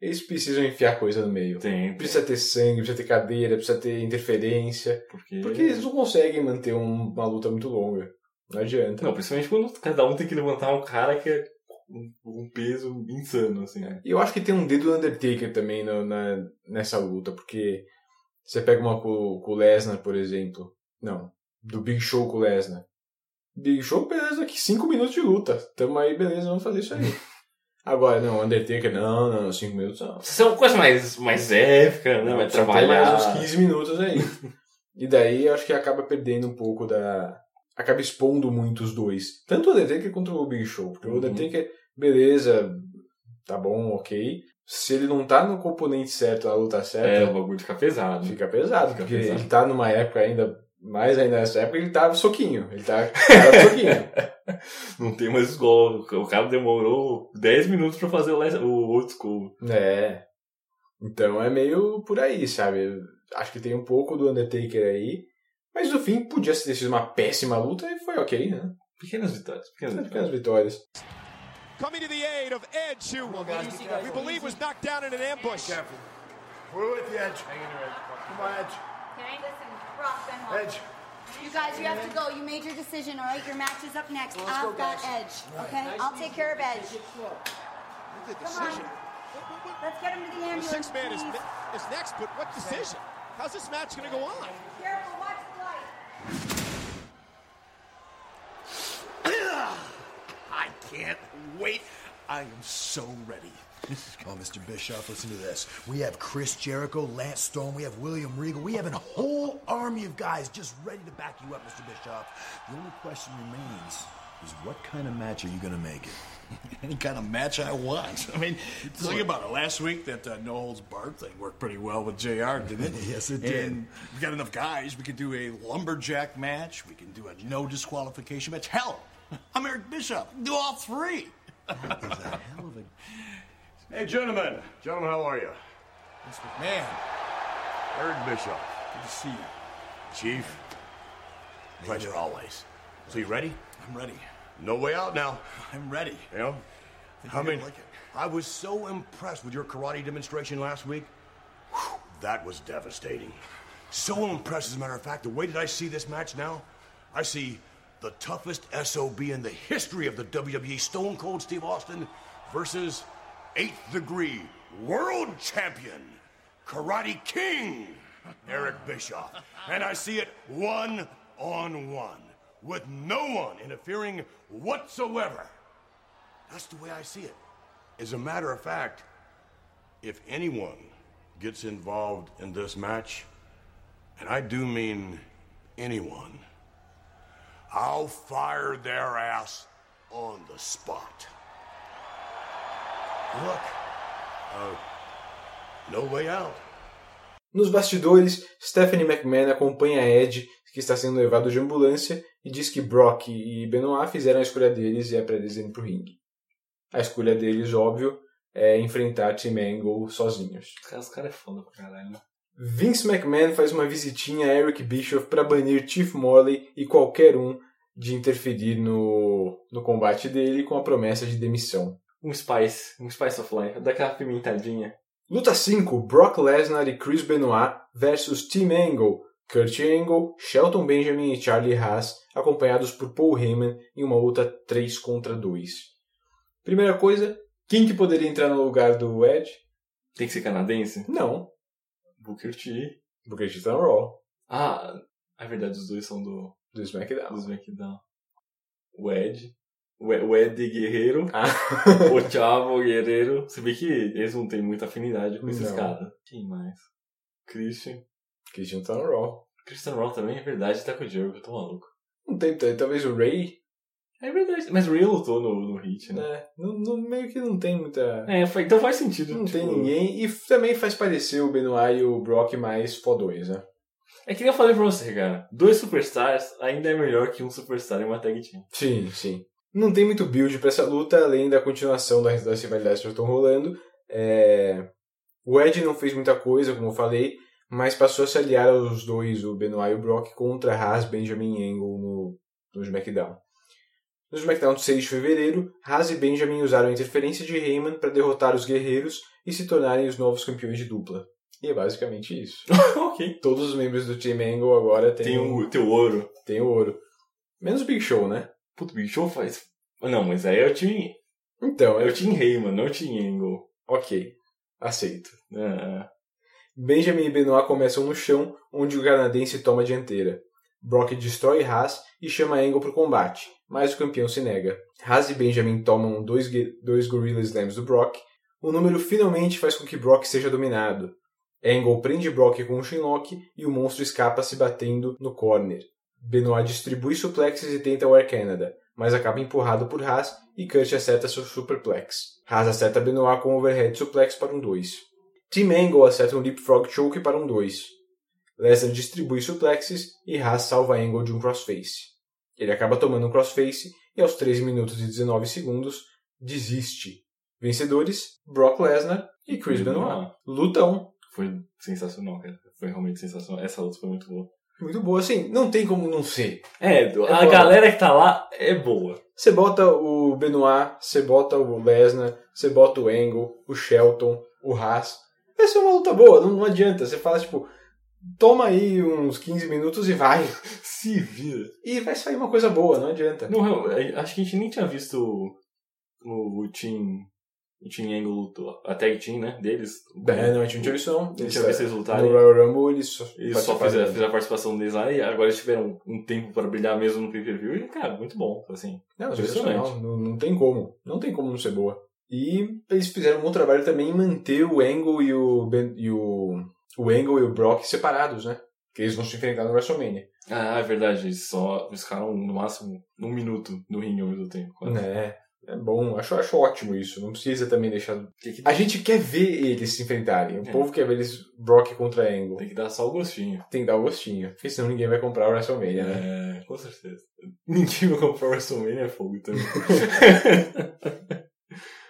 Eles precisam enfiar coisa no meio. Tem, Precisa ter sangue, precisa ter cadeira, precisa ter interferência. porque... Porque eles não conseguem manter um- uma luta muito longa. Não adianta. Não, principalmente quando cada um tem que levantar um cara que é um, peso insano, assim. né? E eu acho que tem um dedo do Undertaker também no- na, nessa luta, porque você pega uma com, com o Lesnar, por exemplo. Não, do Big Show com o Lesnar. Big Show, beleza, aqui 5 minutos de luta. Tamo aí, beleza, vamos fazer isso aí. Agora, não, Undertaker, não, não, 5 minutos não. Isso é uma coisa mais, mais épica, né? Vai trabalhar. mais uns 15 minutos aí. e daí eu acho que acaba perdendo um pouco da. Acaba expondo muito os dois. Tanto o Undertaker quanto o Big Show. Porque o Uhum. Undertaker, beleza, tá bom, ok. Se ele não tá no componente certo, na luta É, certa, o bagulho fica pesado. fica pesado. Fica porque pesado. ele tá numa época ainda. Mais ainda nessa época, ele tá soquinho. Ele tá cara soquinho. Não tem mais gol. O cara demorou 10 minutos pra fazer o, les- o old school. É. Então é meio por aí, sabe? Acho que tem um pouco do Undertaker aí. Mas no fim podia ter sido uma péssima luta e foi ok, né? Pequenas vitórias. Pequenas Pequenas vitórias. Coming to the aid of Edge, who we believe was knocked down in an ambush. We're with the edge. Come on, edge. Okay? Listen, Brock, Benoit. Edge. You guys, you have to go. You made your decision, all right? Your match is up next. I've got Edge, okay? I'll take care of Edge. Come on. Let's get him to the ambulance. The ambulance, six man is, is next, but what decision? How's this match going to go on? Careful, watch the light. I can't wait. I am so ready. Oh, Mr. Bischoff, listen to this. We have Chris Jericho, Lance Storm, we have William Regal, we have a whole army of guys just ready to back you up, Mr. Bischoff. The only question remains is what kind of match are you going to make it? any kind of match I want. I mean, think about it. Last week, that uh, no holds barred thing worked pretty well with JR, didn't it? Yes, it did. And we got enough guys. We could do a lumberjack match. We can do a no disqualification match. Hell, I'm Eric Bischoff. Do all three. That is a hell of a Hey, gentlemen. Gentlemen, how are you? Mr. McMahon, Eric Bishop. good to see you. Chief. Pleasure always. So you ready? I'm ready. No way out now. I'm ready. You know? Think I you're mean, like it. I was so impressed with your karate demonstration last week. Whew, that was devastating. So impressed, as a matter of fact. The way that I see this match now, I see the toughest SOB in the history of the WWE, Stone Cold Steve Austin, versus eighth degree world champion, Karate King, Eric Bischoff. And I see it one on one, with no one interfering whatsoever. That's the way I see it. As a matter of fact, if anyone gets involved in this match, and I do mean anyone, I'll fire their ass on the spot. Look, uh, no way out. Nos bastidores, Stephanie McMahon acompanha Ed que está sendo levado de ambulância e diz que Brock e Benoit fizeram a escolha deles e é para eles irem pro ringue. A escolha deles, óbvio, é enfrentar Team Angle sozinhos. Os caras é foda pra caralho, né? Vince McMahon faz uma visitinha a Eric Bischoff para banir Chief Morley e qualquer um de interferir no, no combate dele com a promessa de demissão. Um Spice, um Spice of Life, daquela pimentadinha. Luta 5: Brock Lesnar e Chris Benoit versus Team Angle, Kurt Angle, Shelton Benjamin e Charlie Haas, acompanhados por Paul Heyman em uma luta 3 contra 2. Primeira coisa, quem que poderia entrar no lugar do Edge? Tem que ser canadense? Não, Booker T. Booker T tá no Raw, Ah, é verdade, os dois são do, do SmackDown. do SmackDown. O Ed. O Ed, Guerreiro. Ah. o Chavo Guerreiro. Se bem que eles não têm muita afinidade com esses caras. Quem mais? Christian. Christian tá no Raw. Christian Raw também, é verdade, tá com o Jericho, eu tô maluco. Não tem, talvez o Ray, É verdade, mas o Ray lutou no, no Hit, né? né? Não, não- meio que não tem muita. É, foi- então faz sentido. Não tipo, tem ninguém. E também faz parecer o Benoit e o Brock mais fodões, né? É que nem eu falei pra você, cara. Dois superstars ainda é melhor que um superstar em uma tag team. Sim, sim. Não tem muito build pra essa luta, além da continuação das, das rivalidades que já estão rolando. É, O Ed não fez muita coisa, como eu falei, mas passou a se aliar aos dois, o Benoit e o Brock, contra Haas, Benjamin e Angle no, no SmackDown. No SmackDown de 6 de fevereiro, Haas e Benjamin usaram a interferência de Heyman para derrotar os guerreiros e se tornarem os novos campeões de dupla. E é basicamente isso. ok. Todos os membros do Team Angle agora têm, Tem o teu ouro. têm o ouro. Menos o Big Show, né? Puto, Big Show faz. Não, mas aí é o time. Então, É é o Team Heyman, não o Team Angle. ok. Aceito. É, Benjamin e Benoit começam no chão, onde o canadense toma a dianteira. Brock destrói Haas e chama Angle para o combate, mas o campeão se nega. Haas e Benjamin tomam dois, dois Gorilla Slams do Brock. O número finalmente faz com que Brock seja dominado. Angle prende Brock com um Shinlock e o monstro escapa se batendo no corner. Benoit distribui suplexes e tenta o Air Canada, mas acaba empurrado por Haas e Kurt acerta seu superplex. Haas acerta Benoit com overhead suplex para um 2. Team Angle acerta um leapfrog choke para um 2. Lesnar distribui suplexes e Haas salva Angle de um crossface. Ele acaba tomando um crossface e aos 13 minutos e 19 segundos desiste. Vencedores: Brock Lesnar e Chris Benoit. Lutão. Foi sensacional, cara. Foi realmente sensacional. Essa luta foi muito boa. Muito boa, assim, não tem como não ser. É, a boa. galera que tá lá é boa. Você bota o Benoit, você bota o Lesnar, você bota o Angle, o Shelton, o Haas. Vai ser uma luta boa, não, não adianta. Você fala, tipo, toma aí uns 15 minutos e vai. Se vira. E vai sair uma coisa boa, não adianta. Não, é, acho que a gente nem tinha visto o, o, o Team. O Team Angle lutou. A tag team, né? Deles. É, não, a gente não tinha visto não. Não tinha visto eles lutarem. No Royal Rumble eles só, Eles só fizeram, fizeram a participação deles lá e agora eles tiveram um tempo para brilhar mesmo no pay-per-view e, cara, muito bom, assim. Não, Impressionante. Não, não tem como. Não tem como não ser boa. E eles fizeram um bom trabalho também em manter o Angle e o, ben, e o, o Angle e o Brock separados, né? Que eles vão se enfrentar no WrestleMania. Ah, é verdade, eles só eles ficaram no máximo um minuto no ringue ao mesmo tempo. quase. É, é bom. Acho, acho ótimo isso. Não precisa também deixar... Que, A gente quer ver eles se enfrentarem. O É. povo quer ver eles Brock contra Angle. tem que dar só o gostinho. Tem que dar o gostinho. Porque senão ninguém vai comprar o WrestleMania, né? É, com certeza. Ninguém vai comprar o WrestleMania é fogo também.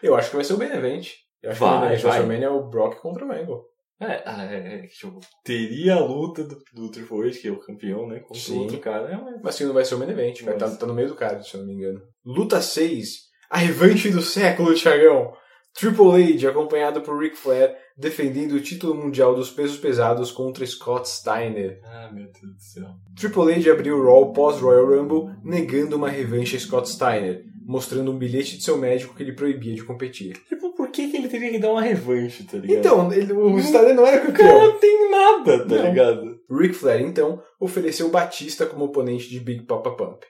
Eu acho que vai ser o main event. Eu acho Vai, que o. WrestleMania é o Brock contra o Angle. é, ah, é, é, tipo, teria a luta do, do Triple H, que é o campeão, né? Contra Sim. o outro cara. É, mas... Mas assim, não vai ser o main event. Vai estar tá, no meio do card, se eu não me engano. Luta 6. A revanche do século, Thiagão. Triple H, acompanhado por Ric Flair, defendendo o título mundial dos pesos pesados contra Scott Steiner. Ah, meu Deus do céu. Triple H abriu o Raw pós-Royal Rumble, negando uma revanche a Scott Steiner, mostrando um bilhete de seu médico que ele proibia de competir. Tipo, por que, que ele teria que dar uma revanche, tá ligado? Então, ele- o Steiner não era o cara campeão. não tem nada, tá Não. ligado? Ric Flair, então, ofereceu Batista como oponente de Big Papa Pump.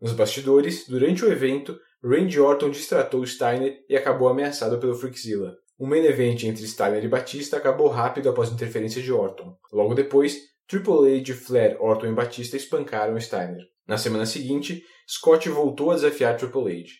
Nos bastidores, durante o evento, Randy Orton distratou Steiner e acabou ameaçado pelo Freakzilla. O main event entre Steiner e Batista acabou rápido após interferência de Orton. Logo depois, Triple H, Flair, Orton e Batista espancaram Steiner. Na semana seguinte, Scott voltou a desafiar Triple H.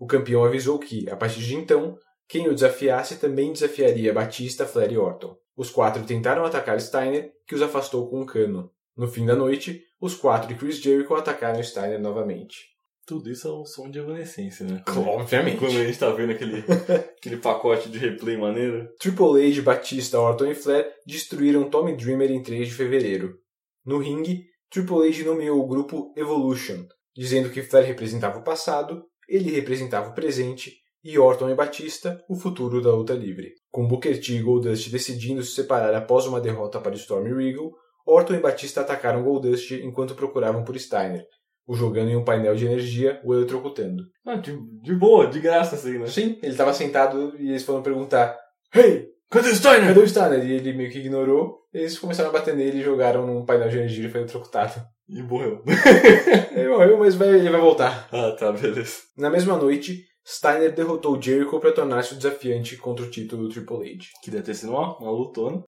O campeão avisou que, a partir de então, quem o desafiasse também desafiaria Batista, Flair e Orton. Os quatro tentaram atacar Steiner, que os afastou com um cano. No fim da noite, os quatro e Chris Jericho atacaram Steiner novamente. Tudo isso é o som de evanescência, né? Obviamente. Quando a gente tá vendo aquele, aquele pacote de replay maneiro. Triple H, Batista, Orton e Flair destruíram Tommy Dreamer em 3 de fevereiro. No ringue, Triple H nomeou o grupo Evolution, dizendo que Flair representava o passado, ele representava o presente e Orton e Batista o futuro da luta livre. Com Booker T e Goldust decidindo se separar após uma derrota para Storm Regal, Orton e Batista atacaram Goldust enquanto procuravam por Steiner, o jogando em um painel de energia, o eletrocutando. Ah, de, de boa, de graça assim, né? Sim, ele estava sentado e eles foram perguntar: Hey, Cadê o Steiner? cadê o Steiner? E ele meio que ignorou. Eles começaram a bater nele e jogaram num painel de energia e foi eletrocutado. E morreu. Ele morreu, mas vai, ele vai voltar. ah, tá, beleza. Na mesma noite, Steiner derrotou Jericho para tornar-se o desafiante contra o título do Triple H. Que deve ter sido uma, uma lutona. O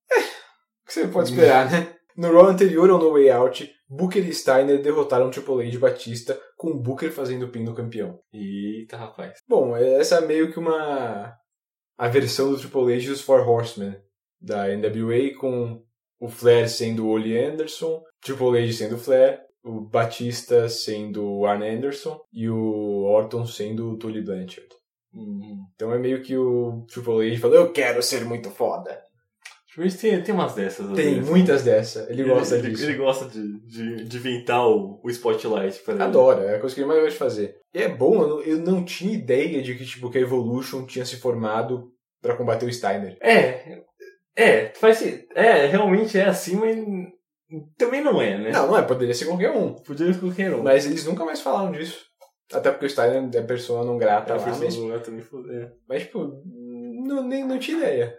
que você pode esperar, né? No Raw anterior ao No Way Out, Booker e Steiner derrotaram Triple H Batista, com Booker fazendo o pin do campeão. Eita, rapaz. Bom, essa é meio que uma a versão do Triple H dos Four Horsemen da NWA, com o Flair sendo o Ole Anderson, Triple H sendo o Flair, o Batista sendo o Arn Anderson e o Orton sendo o Tully Blanchard. Uhum. Então é meio que o Triple H falou, eu quero ser muito foda. Isso tem, tem umas dessas. Tem vezes. muitas dessa, ele gosta ele, disso. Ele gosta de, de, de inventar o, o spotlight pra ele. Adora, é a coisa que ele mais gosta de fazer. E é bom, eu não, eu não tinha ideia de que, tipo, que a Evolution tinha se formado pra combater o Steiner. É, é, faz É, realmente é assim, mas também não é, né? Não, não é, poderia ser qualquer um. Podia ser qualquer um. Mas eles nunca mais falaram disso. Até porque o Steiner é persona não grata a lá, pessoa mas, lugar também foder. mas, tipo, não, nem, não tinha ideia.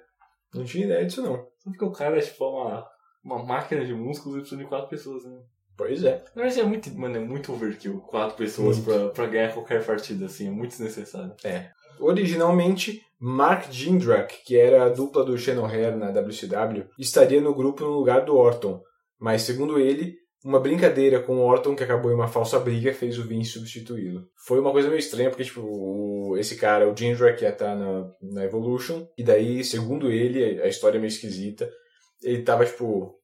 Não tinha ideia disso, não. Só porque o cara é tipo uma, uma máquina de músculos e precisa de quatro pessoas, né? Pois é. Na verdade é muito, mano, é muito overkill. Quatro pessoas pra, pra ganhar qualquer partida, assim, é muito desnecessário. É. Originalmente, Mark Jindrak, que era a dupla do Shannon Hare na WCW, estaria no grupo no lugar do Orton. Mas, segundo ele, uma brincadeira com o Orton que acabou em uma falsa briga fez o Vince substituí-lo. Foi uma coisa meio estranha, porque, tipo, o- esse cara, o Jindrak, ia estar na, na Evolution, e daí, segundo ele, a história é meio esquisita, ele tava, tipo,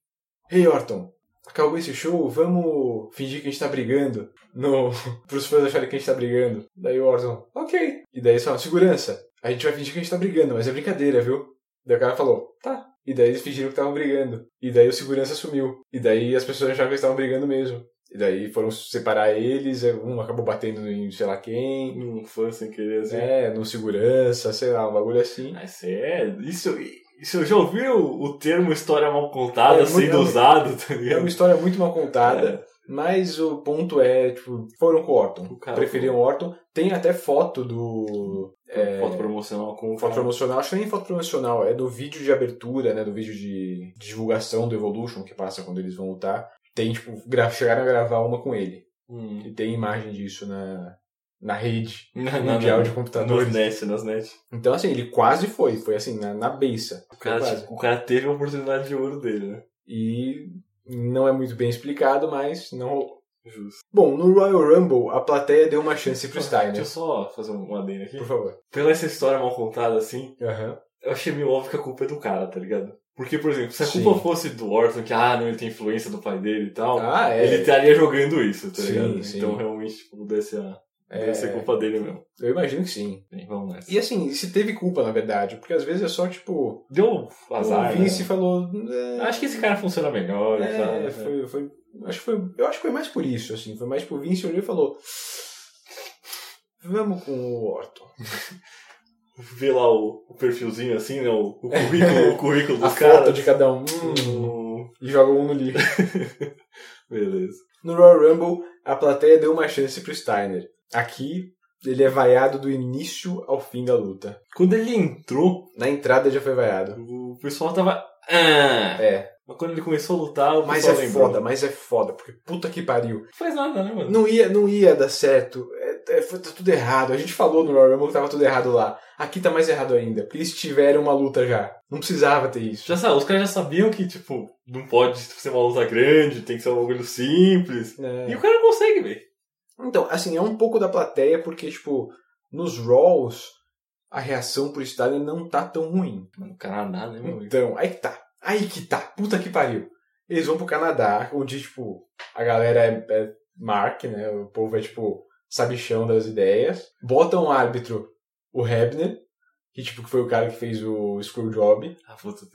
Hey, Orton, acabou esse show, vamos fingir que a gente tá brigando. No... Pros fãs acharem que a gente tá brigando. Daí o Orton, ok. E daí eles falam, segurança, a gente vai fingir que a gente tá brigando, mas é brincadeira, viu? Daí o cara falou, tá. E daí eles fingiram que estavam brigando. E daí o segurança sumiu. E daí as pessoas acharam que eles estavam brigando mesmo. E daí foram separar eles, um acabou batendo em sei lá quem. Um fã sem querer, assim. É, no segurança, sei lá, um bagulho assim. Mas é, isso, isso eu já ouvi o, termo história mal contada É, muito- sendo usado, tá É ligado? uma história muito mal contada. Mas o ponto é, tipo, foram com o Orton. O cara Preferiam o Orton. Tem até foto do. É, Foto promocional com o foto cara. promocional, acho que nem foto promocional, é do vídeo de abertura, né? Do vídeo de divulgação do Evolution que passa quando eles vão lutar. Tem, tipo, gra chegaram a gravar uma com ele. Hum. E tem imagem disso na, na rede Na- mundial na- de computadores. Nas net, nas net. Então, assim, ele quase foi. Foi assim, na, na beiça. O cara, tipo, o cara teve a oportunidade de ouro dele, né? E não é muito bem explicado, mas não. Justo. Bom, no Royal Rumble, a plateia deu uma chance pro Deixa Steiner. eu só fazer um adendo aqui. Por favor. Pela essa história mal contada, assim, Aham. eu achei meio óbvio que a culpa é do cara, tá ligado? Porque, por exemplo, se a Sim. culpa fosse do Orton, que, ah, não, ele tem influência do pai dele e tal, Ah, é. ele estaria jogando isso, tá Sim, ligado? sim. Então, realmente, tipo, deve ser, a, É. deve ser culpa dele mesmo. Eu imagino que sim. Vamos nessa. E assim, se teve culpa, na verdade, porque às vezes é só tipo. Deu azar, o Vince né? falou. é, Acho que esse cara funciona melhor é, né? foi, foi, acho que foi, eu acho que foi mais por isso, assim. Foi mais pro Vince olhou e falou. Vamos com o Orton. Vê lá o, o perfilzinho assim, né? O, o currículo, o currículo A dos caras. foto de cada um. hum, Hum, e joga um no lixo. Beleza. No Royal Rumble, a plateia deu uma chance pro Steiner. Aqui, ele é vaiado do início ao fim da luta. Quando ele entrou, Na entrada já foi vaiado. o pessoal tava. Ah! É. Mas quando ele começou a lutar, o Mas é pessoal lembrou. foda, mas é foda, porque puta que pariu. Não faz nada, né, mano? Não ia, não ia dar certo. É, é, foi tá tudo errado. A gente falou no Royal Rumble que tava tudo errado lá. Aqui tá mais errado ainda, porque eles tiveram uma luta já. Não precisava ter isso. Já sabe, os caras já sabiam que, tipo, não pode ser uma luta grande, tem que ser um bagulho simples. É. E o cara consegue, velho. Então, assim, é um pouco da plateia, porque, tipo, nos Raws, a reação pro Steiner não tá tão ruim. Mano, Canadá, né, meu? Então, aí que tá. Aí que tá. Puta que pariu. Eles vão pro Canadá, onde, tipo, a galera é, é Mark, né? O povo é, tipo, sabichão das ideias. Botam um árbitro, o Hebner, que, tipo, foi o cara que fez o Screwjob. Ah, puta,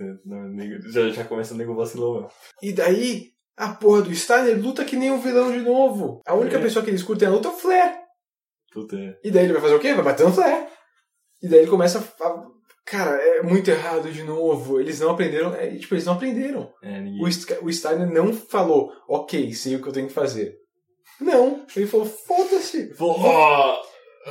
já, já começa o nego vacilão, mano. E daí, a porra do Steiner luta que nem um vilão de novo. A única É. pessoa que eles curtem a luta é o Flair. Puta, é. E daí ele vai fazer o quê? Vai bater no Flair. E daí ele começa a... Cara, é muito errado de novo. Eles não aprenderam. É, tipo, eles não aprenderam. É, ninguém. O, o Steiner não falou, ok, sei o que eu tenho que fazer. Não. Ele falou, foda-se. Vou, ó,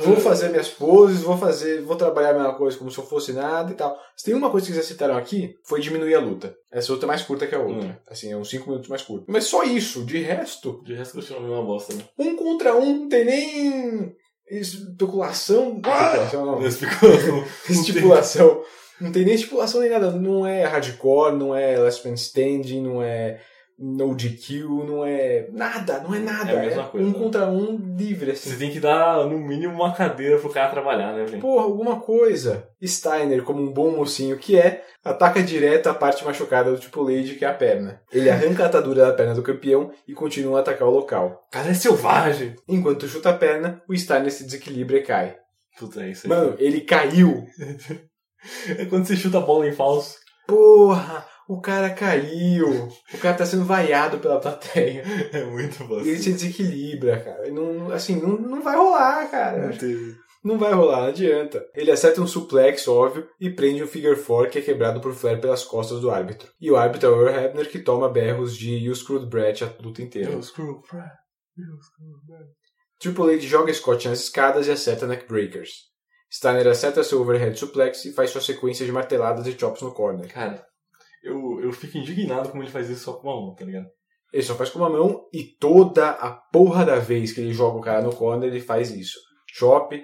Vou fazer minhas poses, vou fazer, vou trabalhar a mesma coisa como se eu fosse nada e tal. Se tem uma coisa que eles citaram aqui, foi diminuir a luta. Essa luta é mais curta que a outra. Hum. Assim, é uns 5 minutos mais curto. Mas só isso, de resto, De resto, continua a mesma bosta, né? um contra um, não tem nem especulação. Especulação não. Explicou. Estipulação. Não tem nem estipulação nem nada. Não é hardcore, não é last man standing, não é no DQ, não é nada, não é nada. É a mesma coisa, um né? contra um livre, assim. Você tem que dar, no mínimo, uma cadeira pro cara trabalhar, né, velho? Porra, alguma coisa. Steiner, como um bom mocinho que é, ataca direto a parte machucada do Triple H, que é a perna. Ele arranca a atadura da perna do campeão e continua a atacar o local. O cara é selvagem. Enquanto chuta a perna, o Steiner se desequilibra e cai. Puta, é isso aí. Mano, ele caiu. É quando você chuta a bola em falso. Porra, o cara caiu. O cara tá sendo vaiado pela plateia. É muito E ele se fácil. desequilibra, cara. Não, assim, não, não vai rolar, cara. Não teve. Não vai rolar, não adianta. Ele acerta um suplex, óbvio, e prende um figure four que é quebrado por Flair pelas costas do árbitro. E o árbitro é o Earl Hebner que toma berros de You Screwed Brett a luta inteira. Eu screw, pra. Eu screw, pra. Triple H joga Scott nas escadas e acerta neckbreakers. Steiner acerta seu overhead suplex e faz sua sequência de marteladas e chops no corner. Cara, eu, eu fico indignado como ele faz isso só com uma mão, tá ligado? Ele só faz com uma mão e toda a porra da vez que ele joga o cara no corner, ele faz isso. Chop,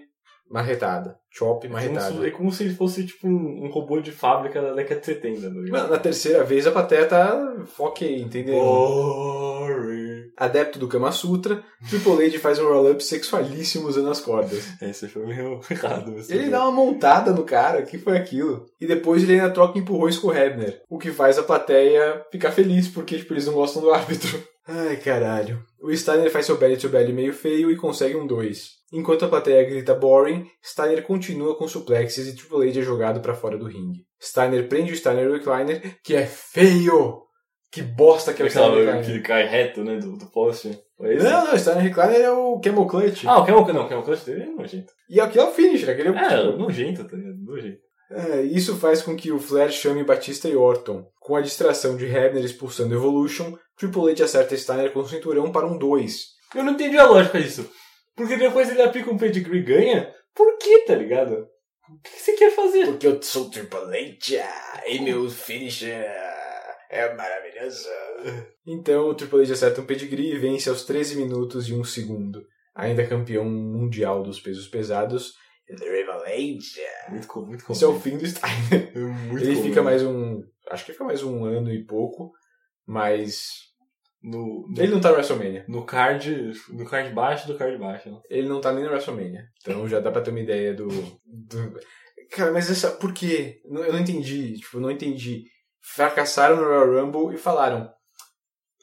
marretada. Chop, É como, marretada. se, é como se ele fosse tipo um, um robô de fábrica da década de 70, tá ligado? Mano, na terceira vez a plateia tá ok, entendeu? Glory. Adepto do Kama Sutra, Triple H faz um roll-up sexualíssimo usando as cordas. É, isso aí foi meio errado. Ele dá uma montada no cara, que foi aquilo? E depois ele ainda troca empurrões com o Hebner, o que faz a plateia ficar feliz, porque tipo, eles não gostam do árbitro. Ai, caralho. O Steiner faz seu belly to belly meio feio e consegue um 2. Enquanto a plateia grita boring, Steiner continua com suplexes e Triple H é jogado pra fora do ringue. Steiner prende o Steiner Recliner, que é feio! Que bosta que é o Aquela Recliner. que cai reto, né, do, do poste. Esse? Não, não, o Steiner Recliner é o Camel Clutch. Ah, o Camel Clutch, não, o Camel Clutch dele é nojento. E aqui é o finisher, aquele é o É, tipo, nojento, tá ligado? Nojento. É, isso faz com que o Flair chame Batista e Orton. Com a distração de Hebner expulsando Evolution, Triple H acerta Steiner com o cinturão para um 2. Eu não entendi a lógica disso. Porque depois ele aplica um pedigree e ganha? Por que, tá ligado? O que você quer fazer? Porque eu sou Triple H e meu finisher é maravilhoso. Então o Triple H acerta um pedigree e vence aos 13 minutos e 1 segundo. Ainda campeão mundial dos pesos pesados. The H. Muito, co- muito Isso é o fim do Steiner. É muito Ele conveniente. fica mais um. Acho que fica mais um ano e pouco. Mas. No, no, Ele não tá no WrestleMania. no card. No card baixo do card baixo. Né? Ele não tá nem no WrestleMania. Então já dá pra ter uma ideia do. do... Cara, mas essa. Por quê? Não- Eu não entendi. Tipo, eu não entendi. Fracassaram no Royal Rumble e falaram.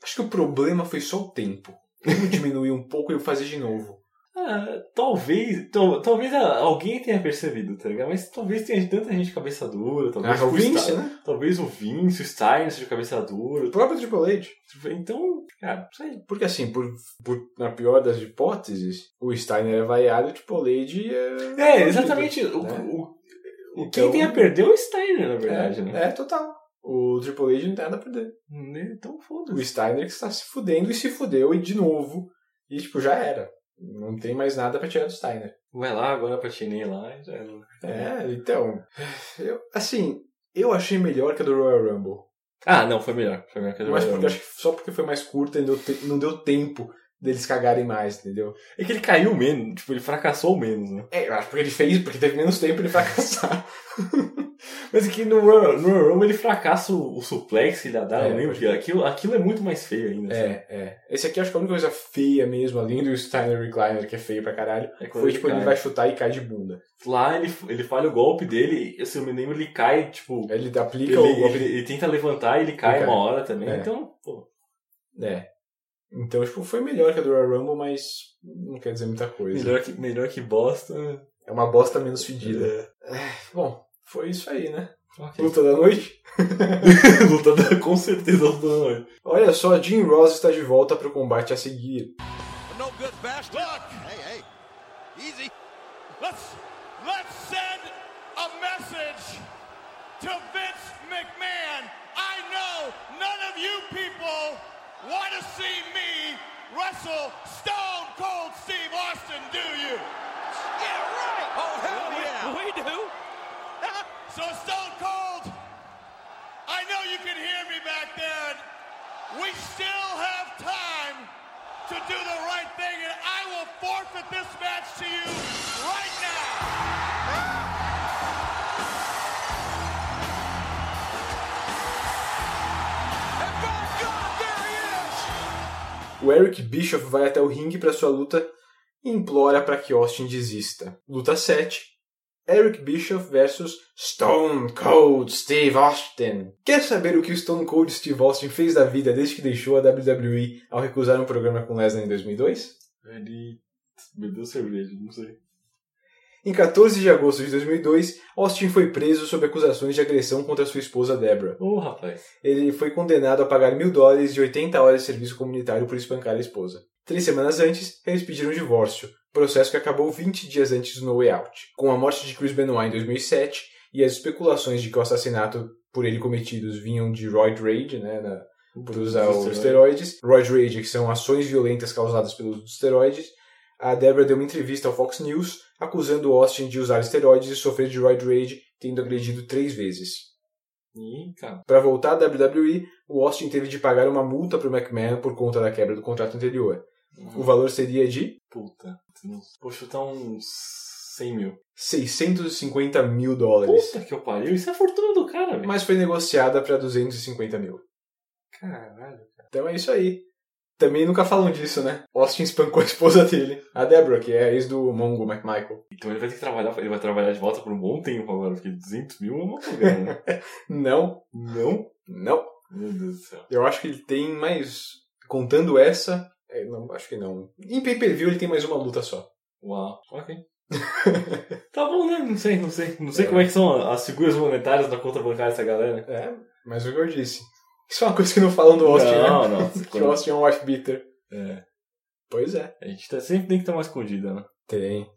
Acho que o problema foi só o tempo. Vamos diminuir um pouco e fazer de novo. Ah, talvez. tal- talvez a- alguém tenha percebido, tá ligado? Mas talvez tenha tanta gente cabeça dura. Talvez Ah, o o Vince, Stein- né? Talvez o Vince, o Stein seja cabeça dura. O próprio Triple H. Então, cara, não sei. Porque assim, por, por, na pior das hipóteses, o Steiner é vaiado e o Triple H é. É, exatamente. O, né? o, o- Então- quem tem a perder é o Steiner, na verdade, é, né? é, total. O Triple H não tem nada a perder. Então O foda-se. Steiner que está se fudendo e se fudeu e de novo. E tipo, já era. Não tem mais nada pra tirar do Steiner. Vai lá agora pra Chinei lá e já era. É, então. Eu, assim, eu achei melhor que a do Royal Rumble. Ah, não, foi melhor. Foi melhor que a do Mas Royal porque, Rumble. acho que só porque foi mais curta e não deu, te- não deu tempo deles cagarem mais, entendeu? É que ele caiu menos, tipo, ele fracassou menos, né? É, eu acho porque ele fez, porque teve menos tempo ele fracassar. Mas aqui no Royal no Royal ele fracassa o, o suplex que ele dá, É, eu lembro que aquilo, aquilo é muito mais feio ainda. É, sabe? é. Esse aqui acho que a única coisa feia mesmo, além do Steiner Recliner, que é feio pra caralho, É foi ele tipo, ele cai. vai chutar e cai de bunda. Lá ele, ele falha o golpe dele, se eu me lembro, ele cai, tipo. Ele aplica Ele, o golpe. ele- ele tenta levantar e ele cai Ele uma cai. hora também. É. Então, pô. É. Então, tipo, foi melhor que a do Royal Rumble, mas não quer dizer muita coisa. Melhor que, melhor que bosta. né? É uma bosta menos fedida. É. Bom, foi isso aí, né? Ok. Luta da noite? Luta da- com certeza luta da noite. Olha só, Jim Ross está de volta para o combate a seguir. No good bastard. Look. Hey, hey. Easy. Let's let's send a message to Vince McMahon. I know none of you people want to see me wrestle Stone Cold Steve Austin, do you? Yeah, right. Oh, hell yeah. We do. so Stone Cold, I know you can hear me back there. and We still have time to do the right thing, and I will forfeit this match to you right now. O Eric Bischoff vai até o ringue para sua luta e implora para que Austin desista. Luta 7. Eric Bischoff versus Stone Cold Steve Austin. Quer saber o que o Stone Cold Steve Austin fez da vida desde que deixou a WWE ao recusar um programa com Lesnar em 2002? Ele bebeu cerveja, não sei. Em 14 de agosto de 2002, Austin foi preso sob acusações de agressão contra sua esposa Deborah. Ô, rapaz. Ele foi condenado a pagar mil dólares e 80 horas de serviço comunitário por espancar a esposa. Três semanas antes, eles pediram divórcio, processo que acabou 20 dias antes do No Way Out. Com a morte de Chris Benoit em 2007 e as especulações de que o assassinato por ele cometidos vinham de roid rage, né, na, por usar os esteroides. Roid rage, que são ações violentas causadas pelo uso dos esteroides. A Deborah deu uma entrevista ao Fox News acusando Austin de usar esteroides e sofrer de roid rage, tendo agredido três vezes. Ih, cara. Para voltar à WWE, o Austin teve de pagar uma multa para o McMahon por conta da quebra do contrato anterior. O valor seria de Puta. Vou chutar uns 100 mil. 650 mil dólares. Puta que eu pariu. Isso é a fortuna do cara, velho. Mas foi negociada para 250 mil. Caralho. Então é isso aí. Também nunca falam disso, né? Austin espancou a esposa dele, a Deborah, que é a ex do Mongo McMichael. Então ele vai ter que trabalhar, ele vai trabalhar de volta por um bom tempo agora, porque 200 mil é uma grana, né? Não, Não? não. Meu Deus do céu. Eu acho que ele tem mais. Contando essa. é, não, acho que não. Em pay per view ele tem mais uma luta só. Uau, ok. tá bom, né? Não sei, não sei. Não sei É. como é que são as figuras monetárias da conta bancária dessa galera. É, mas o que eu disse. Isso é uma coisa que não falam do Austin, Não, né? não. que o Austin é um wife beater. É. Pois é. A gente tá, sempre tem que estar mais escondida, né? Tem.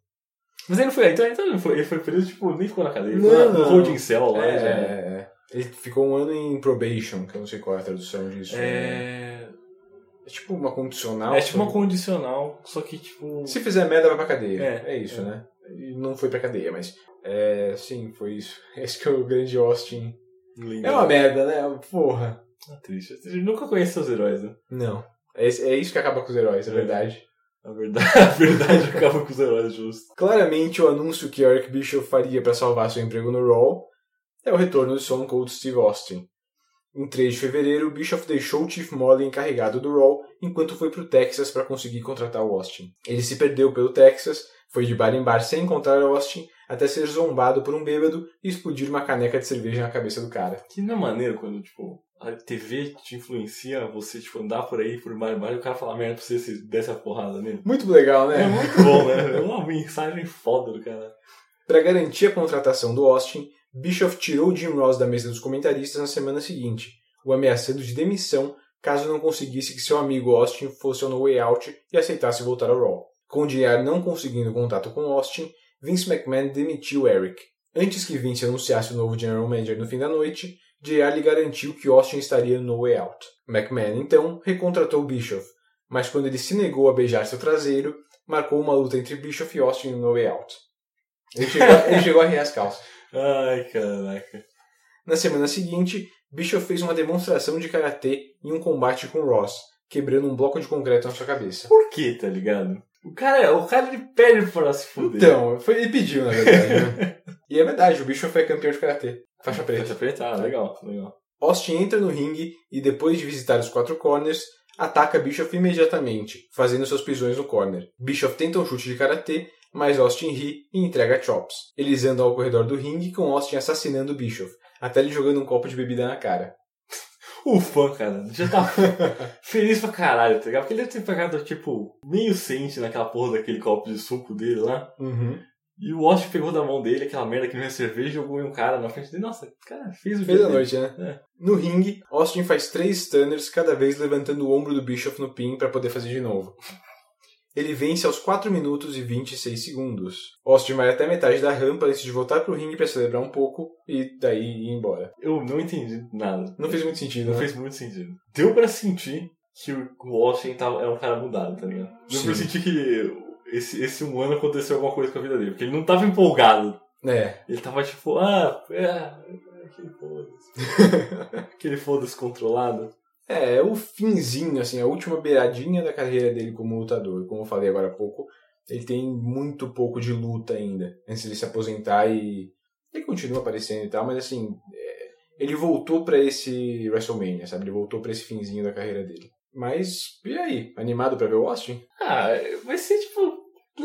Mas ele não foi, então, então ele, foi, ele foi preso, tipo, nem ficou na cadeia. Ele Não, ficou no holding cell lá. É, já. é, é. Ele ficou um ano em probation, que eu não sei qual é a tradução disso. É... É tipo uma condicional. É tipo uma condicional, só que, tipo... Se fizer merda, vai pra cadeia. É, É, isso, é. né? E não foi pra cadeia, mas. É, sim, foi isso. Esse que é o grande Austin. lindo. É uma merda, né? Porra. Ah, triste. A gente nunca conhece seus heróis, né? Não. É, é isso que acaba com os heróis, é É. verdade. A verdade, a verdade acaba com os heróis, justo. Claramente, o anúncio que Eric Bischoff faria para salvar seu emprego no Raw é o retorno de Stone Cold Steve Austin. Em 3 de fevereiro, Bischoff deixou o Chief Morley encarregado do Raw enquanto foi para o Texas para conseguir contratar o Austin. Ele se perdeu pelo Texas, foi de bar em bar sem encontrar o Austin, até ser zombado por um bêbado e explodir uma caneca de cerveja na cabeça do cara. Que não é maneiro quando, tipo, a TV te influencia você, tipo, andar por aí, por bar, e o cara falar merda pra você se desse a porrada nele. Muito legal, né? É muito bom, né? É uma mensagem foda do cara. Para garantir a contratação do Austin, Bischoff tirou Jim Ross da mesa dos comentaristas na semana seguinte, o ameaçando de demissão caso não conseguisse que seu amigo Austin fosse ao No Way Out e aceitasse voltar ao Raw. Com o JR não conseguindo contato com Austin, Vince McMahon demitiu Eric. Antes que Vince anunciasse o novo General Manager no fim da noite, JR lhe garantiu que Austin estaria no Way Out. McMahon, então, recontratou Bischoff, mas quando ele se negou a beijar seu traseiro, marcou uma luta entre Bischoff e Austin no No Way Out. Ele chegou, ele chegou a rir as calças. Ai, caraca. Na semana seguinte, Bischoff fez uma demonstração de karatê em um combate com Ross, quebrando um bloco de concreto na sua cabeça. Por que, tá ligado? O cara, o cara ele pede pra se fuder. Então, foi, ele pediu, na verdade, né? e é verdade, o bicho foi campeão de karatê. Faixa preta. Faixa preta, ah, legal, legal. Austin entra no ringue e, depois de visitar os quatro corners, ataca Bischoff imediatamente, fazendo seus pisões no corner. Bischoff tenta um chute de karatê, mas Austin ri e entrega chops. Eles andam ao corredor do ringue com Austin assassinando Bischoff, até ele jogando um copo de bebida na cara. O fã, cara, já tá feliz pra caralho, tá ligado? Porque ele deve ter pegado, tipo, meio cente naquela porra daquele copo de suco dele lá. Uhum. E o Austin pegou da mão dele aquela merda que não é cerveja e jogou em um cara na frente dele. Nossa, cara, fez o Fez a dele. noite, né? É. No ringue, Austin faz três stunners, cada vez levantando o ombro do Bischoff no pin para poder fazer de novo. Ele vence aos 4 minutos e 26 segundos. Austin vai até metade da rampa antes de voltar pro ringue para celebrar um pouco e daí ir embora. Eu não entendi nada. Não fez muito sentido, Não né? fez muito sentido. Deu pra sentir que o Austin tava, era um cara mudado, tá ligado? Deu Sim. pra sentir que esse, esse um ano aconteceu alguma coisa com a vida dele. Porque ele não tava empolgado. É. Ele tava tipo, ah, é, aquele foda-se. aquele foda-se controlado. É, é o finzinho, assim, a última beiradinha da carreira dele como lutador. Como eu falei agora há pouco, ele tem muito pouco de luta ainda, antes de se aposentar e ele continua aparecendo e tal, mas assim, é, ele voltou pra esse WrestleMania, sabe? Ele voltou pra esse finzinho da carreira dele. Mas, e aí? Animado pra ver o Austin? Ah, vai ser tipo,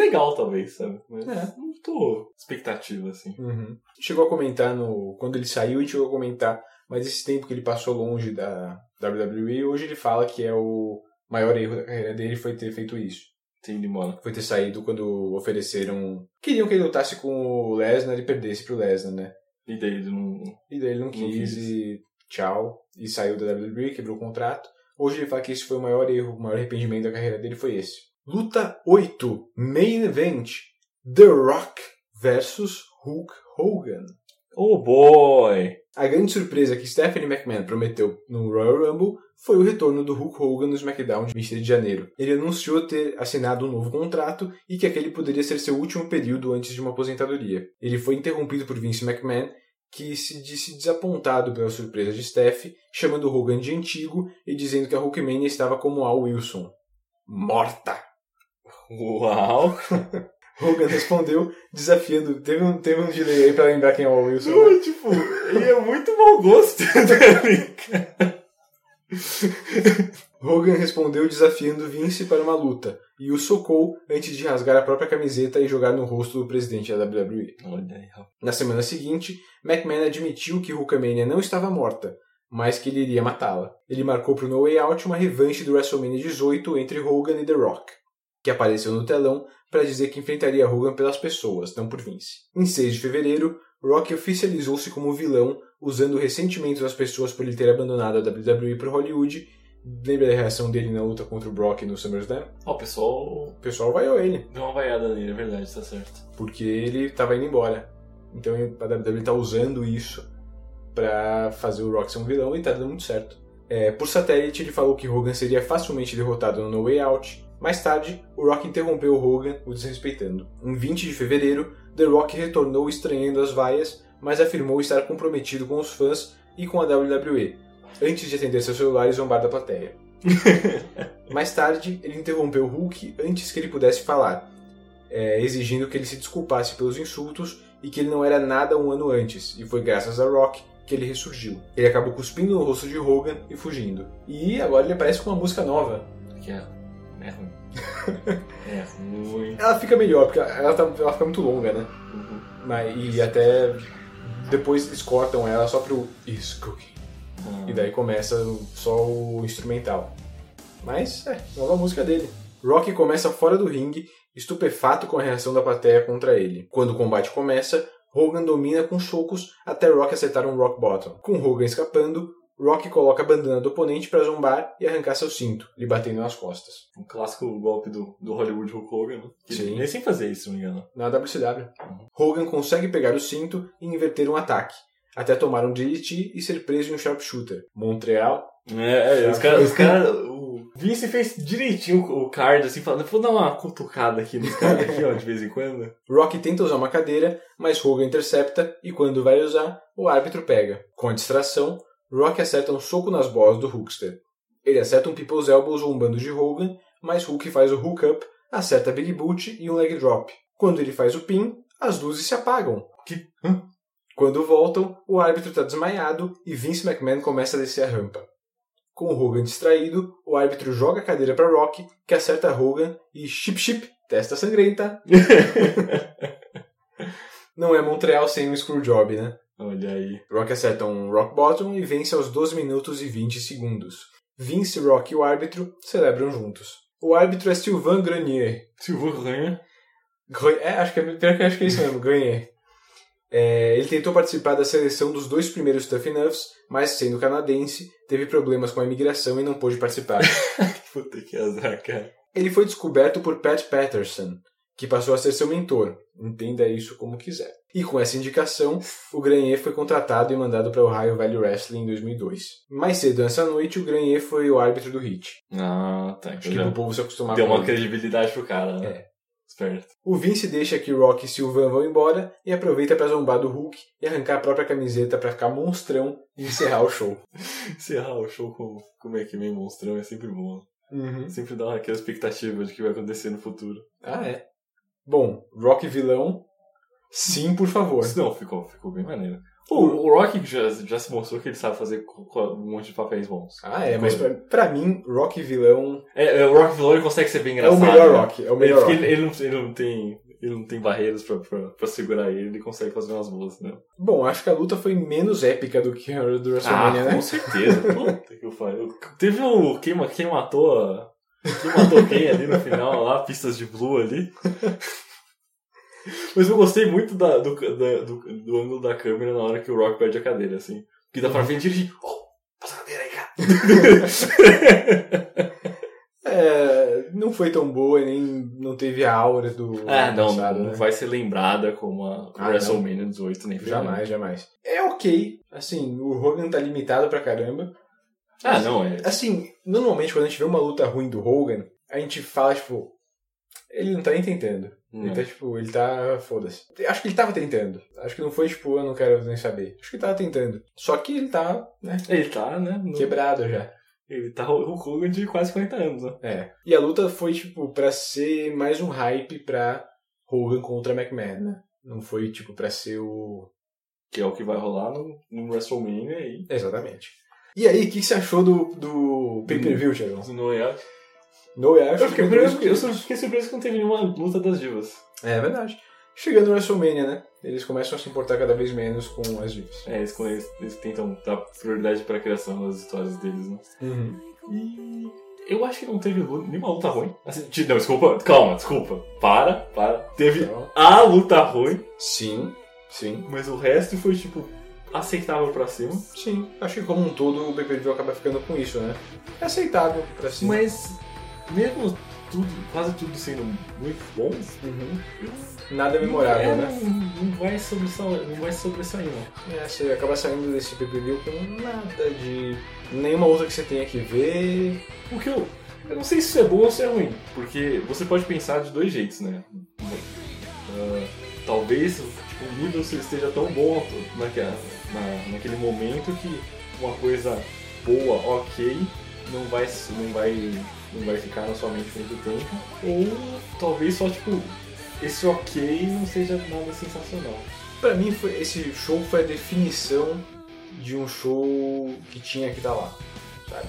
legal talvez, sabe? Mas É. não tô expectativa, assim. Uhum. Chegou a comentar no quando ele saiu e chegou a comentar, mas esse tempo que ele passou longe da WWE, hoje ele fala que é o maior erro da carreira dele foi ter feito isso. Entendi, mano. Foi ter saído quando ofereceram. Queriam que ele lutasse com o Lesnar e perdesse pro Lesnar, né? E daí ele não. E daí ele não quis quis. e tchau. E saiu da WWE, quebrou o contrato. Hoje ele fala que esse foi o maior erro, o maior arrependimento da carreira dele foi esse. Luta 8, Main Event: The Rock versus Hulk Hogan. Oh boy! A grande surpresa que Stephanie McMahon prometeu no Royal Rumble foi o retorno do Hulk Hogan no SmackDown de 23 de janeiro. Ele anunciou ter assinado um novo contrato e que aquele poderia ser seu último período antes de uma aposentadoria. Ele foi interrompido por Vince McMahon, que se disse desapontado pela surpresa de Steph, chamando Hogan de antigo e dizendo que a Hulkmania estava como Al Wilson. Morta! Uau! Hogan respondeu, desafiando. Teve um, teve um delay aí pra lembrar quem é o Wilson. né? Não, tipo, ele é muito mau gosto, tá? Hogan respondeu desafiando Vince para uma luta e o socou antes de rasgar a própria camiseta e jogar no rosto do presidente da WWE. Na semana seguinte, McMahon admitiu que Hulkamania não estava morta, mas que ele iria matá-la. Ele marcou para o No Way Out uma revanche do WrestleMania 18 entre Hogan e The Rock, que apareceu no telão para dizer que enfrentaria Hogan pelas pessoas, não por Vince. Em 6 de fevereiro, Rock oficializou-se como vilão, usando o ressentimento das pessoas por ele ter abandonado a WWE para Hollywood. Lembra da reação dele na luta contra o Brock no SummerSlam? Ó, o pessoal O pessoal vaiou ele, deu uma vaiada nele, é verdade, tá certo. porque ele estava indo embora. Então a WWE está usando isso para fazer o Rock ser um vilão e tá dando muito certo. É, por satélite, ele falou que Hogan seria facilmente derrotado no No Way Out. Mais tarde, o Rock interrompeu Hogan, o desrespeitando. Em 20 de fevereiro, The Rock retornou estranhando as vaias, mas afirmou estar comprometido com os fãs e com a WWE, antes de atender seu celular e zombar da plateia. Mais tarde, ele interrompeu Hulk antes que ele pudesse falar, é, exigindo que ele se desculpasse pelos insultos e que ele não era nada um ano antes, e foi graças a Rock que ele ressurgiu. Ele acabou cuspindo no rosto de Hogan e fugindo. E agora ele aparece com uma música nova. Que é, é ruim. é ruim. Ela fica melhor, porque ela, tá- ela fica muito longa, né? Uhum. Mas, e até depois eles cortam ela só pro Is Cooking. E daí começa só o instrumental. Mas, é, nova música dele. Rock começa fora do ringue, estupefato com a reação da plateia contra ele. Quando o combate começa, Hogan domina com socos até Rock acertar um Rock Bottom. Com Hogan escapando, Rock coloca a bandana do oponente para zombar e arrancar seu cinto, lhe batendo nas costas. Um clássico golpe do, do Hollywood Hulk Hogan, né? Que Sim. Nem sem fazer isso, se não me engano. Na WCW. Hogan consegue pegar o cinto e inverter um ataque, até tomar um DDT e ser preso em um sharpshooter. Montreal É, é os caras. Os cara, o Vince fez direitinho o card, assim, falando, vou dar uma cutucada aqui nos caras aqui, ó, de vez em quando. Rock tenta usar uma cadeira, mas Hogan intercepta e quando vai usar, o árbitro pega. Com a distração, Rock acerta um soco nas bolas do Hulkster. Ele acerta um People's Elbow zombando de Hogan, mas Hulk faz o hook up, acerta Big Boot e um leg drop. Quando ele faz o pin, as luzes se apagam. Que? Hã? Quando voltam, o árbitro está desmaiado e Vince McMahon começa a descer a rampa. Com o Hogan distraído, o árbitro joga a cadeira para Rock, que acerta Hogan e chip chip, testa sangrenta. Não é Montreal sem um screwjob, né? Olha aí. Rock acerta um rock bottom e vence aos 12 minutos e 20 segundos. Vince, Rock e o árbitro celebram juntos. O árbitro é Sylvain Grenier. Silvio ganha. Gre- É, acho que é, pior que acho que é isso mesmo, Grenier. É, ele tentou participar da seleção dos dois primeiros Tough Enoughs, mas sendo canadense, teve problemas com a imigração e não pôde participar. Puta que azar, cara. Ele foi descoberto por Pat Patterson, que passou a ser seu mentor. Entenda isso como quiser. E com essa indicação, o Grenier foi contratado e mandado para o Ohio Valley Wrestling em 2002. Mais cedo nessa noite, o Grenier foi o árbitro do hit. Ah, tá. Acho que pro povo se acostumar deu uma credibilidade pro cara, né? É. Esperto. O Vince deixa que Rock e Sylvain vão embora e aproveita para zombar do Hulk e arrancar a própria camiseta para ficar monstrão e encerrar o show. Encerrar o show com, com o McMahon monstrão é sempre bom. Uhum. Sempre dá aquela expectativa de que vai acontecer no futuro. Ah, é. Bom, Rock vilão, sim, por favor. Não, ficou, ficou bem maneiro. O, o Rock já, já se mostrou que ele sabe fazer um monte de papéis bons. Ah, é, mas pra, pra mim, Rock vilão É, é, o Rock vilão ele consegue ser bem é o engraçado. melhor né? Rock. É o melhor Rock. ele, ele não, ele não tem. Ele não tem barreiras pra, pra, pra segurar ele, ele consegue fazer umas boas, né? Bom, acho que a luta foi menos épica do que a do WrestleMania, ah, né? com certeza. Puta que eu falei. Teve o. Quem, quem matou a. Matou quem ali no final, lá, pistas de blue ali. Mas eu gostei muito da, do, da- do, do ângulo da câmera na hora que o Rock perde a cadeira, assim. Que dá pra ver dirigir. Oh, passa a cadeira aí, cara. É, não foi tão boa nem não teve a aura do ah, não, passado, não né? vai ser lembrada como a Ah, WrestleMania 18, nem ferrando. Jamais, jamais. É ok. Assim, o Hogan tá limitado pra caramba. Ah, não, é. Assim, normalmente quando a gente vê uma luta ruim do Hogan, a gente fala, tipo, ele não tá nem tentando. Ele Não. tá, tipo, ele tá. Foda-se. Acho que ele tava tentando. Acho que não foi, tipo, eu não quero nem saber. Acho que ele tava tentando. Só que ele tá, né, Ele tá, né? no- quebrado já. Ele tá o Hogan de quase 40 anos, né? É. E a luta foi, tipo, pra ser mais um hype pra Hogan contra McMahon, né? Não foi, tipo, pra ser o. Que é o que vai rolar no, no WrestleMania aí. Exatamente. E aí, o que, que você achou do, do pay-per-view, Thiago? No é. No é, Eu fiquei, surpreso, eu só fiquei surpreso que não teve nenhuma luta das divas. É verdade. Chegando no WrestleMania, né? Eles começam a se importar cada vez menos com as divas. É, eles, eles, eles tentam dar prioridade pra criação das histórias deles, né? Uhum. E eu acho que não teve nenhuma luta ruim. Assim, não, desculpa, calma, desculpa. Para, para. Teve Então, a luta ruim, sim, sim, mas o resto foi, tipo, aceitável pra cima. sim. Acho que como um todo o pay-per-view acaba ficando com isso, né? É aceitável pra cima. Mas, mesmo tudo, quase tudo sendo muito bom, Uhum. Nada memorável, é, né? não, não vai sobressair, não vai sobressair, não. É, você acaba saindo desse pay-per-view com nada de... Nenhuma outra que você tenha que ver. O que eu. Eu não sei se isso é bom ou se é ruim, porque você pode pensar de dois jeitos, né? Ah, talvez tipo, o nível esteja tão bom naquela, na, naquele momento que uma coisa boa, ok, não vai, não vai, não vai ficar na sua mente muito tempo. Ou talvez só tipo, esse ok não seja nada sensacional. Pra mim, foi, esse show foi a definição de um show que tinha que estar lá, sabe?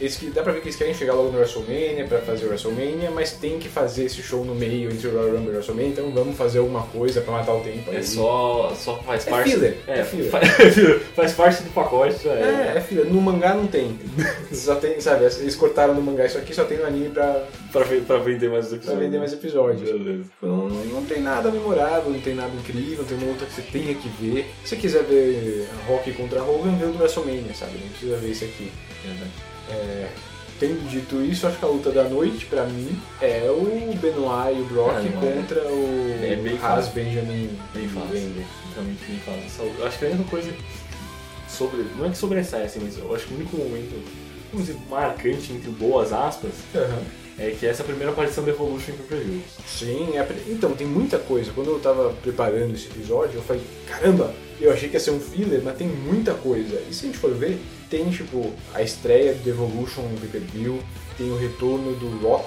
Eles que, dá pra ver que eles querem chegar logo no WrestleMania pra fazer o WrestleMania, mas tem que fazer esse show no meio entre o Royal Rumble e o WrestleMania, então vamos fazer alguma coisa pra matar o tempo aí. É só, só faz É parte. filler, É, é filler. Faz, faz parte do pacote. já É, é filha, no mangá não tem. Só tem, sabe, eles cortaram no mangá isso aqui, só tem no anime pra, Pra, pra vender mais pra episódios. vender mais episódios. Beleza. Não, não tem nada memorável, não tem nada incrível, não tem uma luta que você tenha que ver. Se você quiser ver Rock contra Hogan, vê o do WrestleMania, sabe? Não precisa ver esse aqui. É, tendo dito isso, acho que a luta da noite, pra mim, é o Benoit e o Brock Ah, é. contra o É bem Haas. Benjamin Bem fácil. Realmente bem fácil. Essa- Acho que a única coisa sobre. Não é que sobressai, assim, mas eu acho que o único momento, vamos dizer, marcante entre boas aspas, Aham. é que essa é a primeira aparição da Evolution que eu. Sim, é, então, tem muita coisa. Quando eu tava preparando esse episódio, eu falei, caramba, eu achei que ia ser um filler, mas tem muita coisa. E se a gente for ver, tem tipo a estreia do Evolution no pay-per-view, tem o retorno do Rock,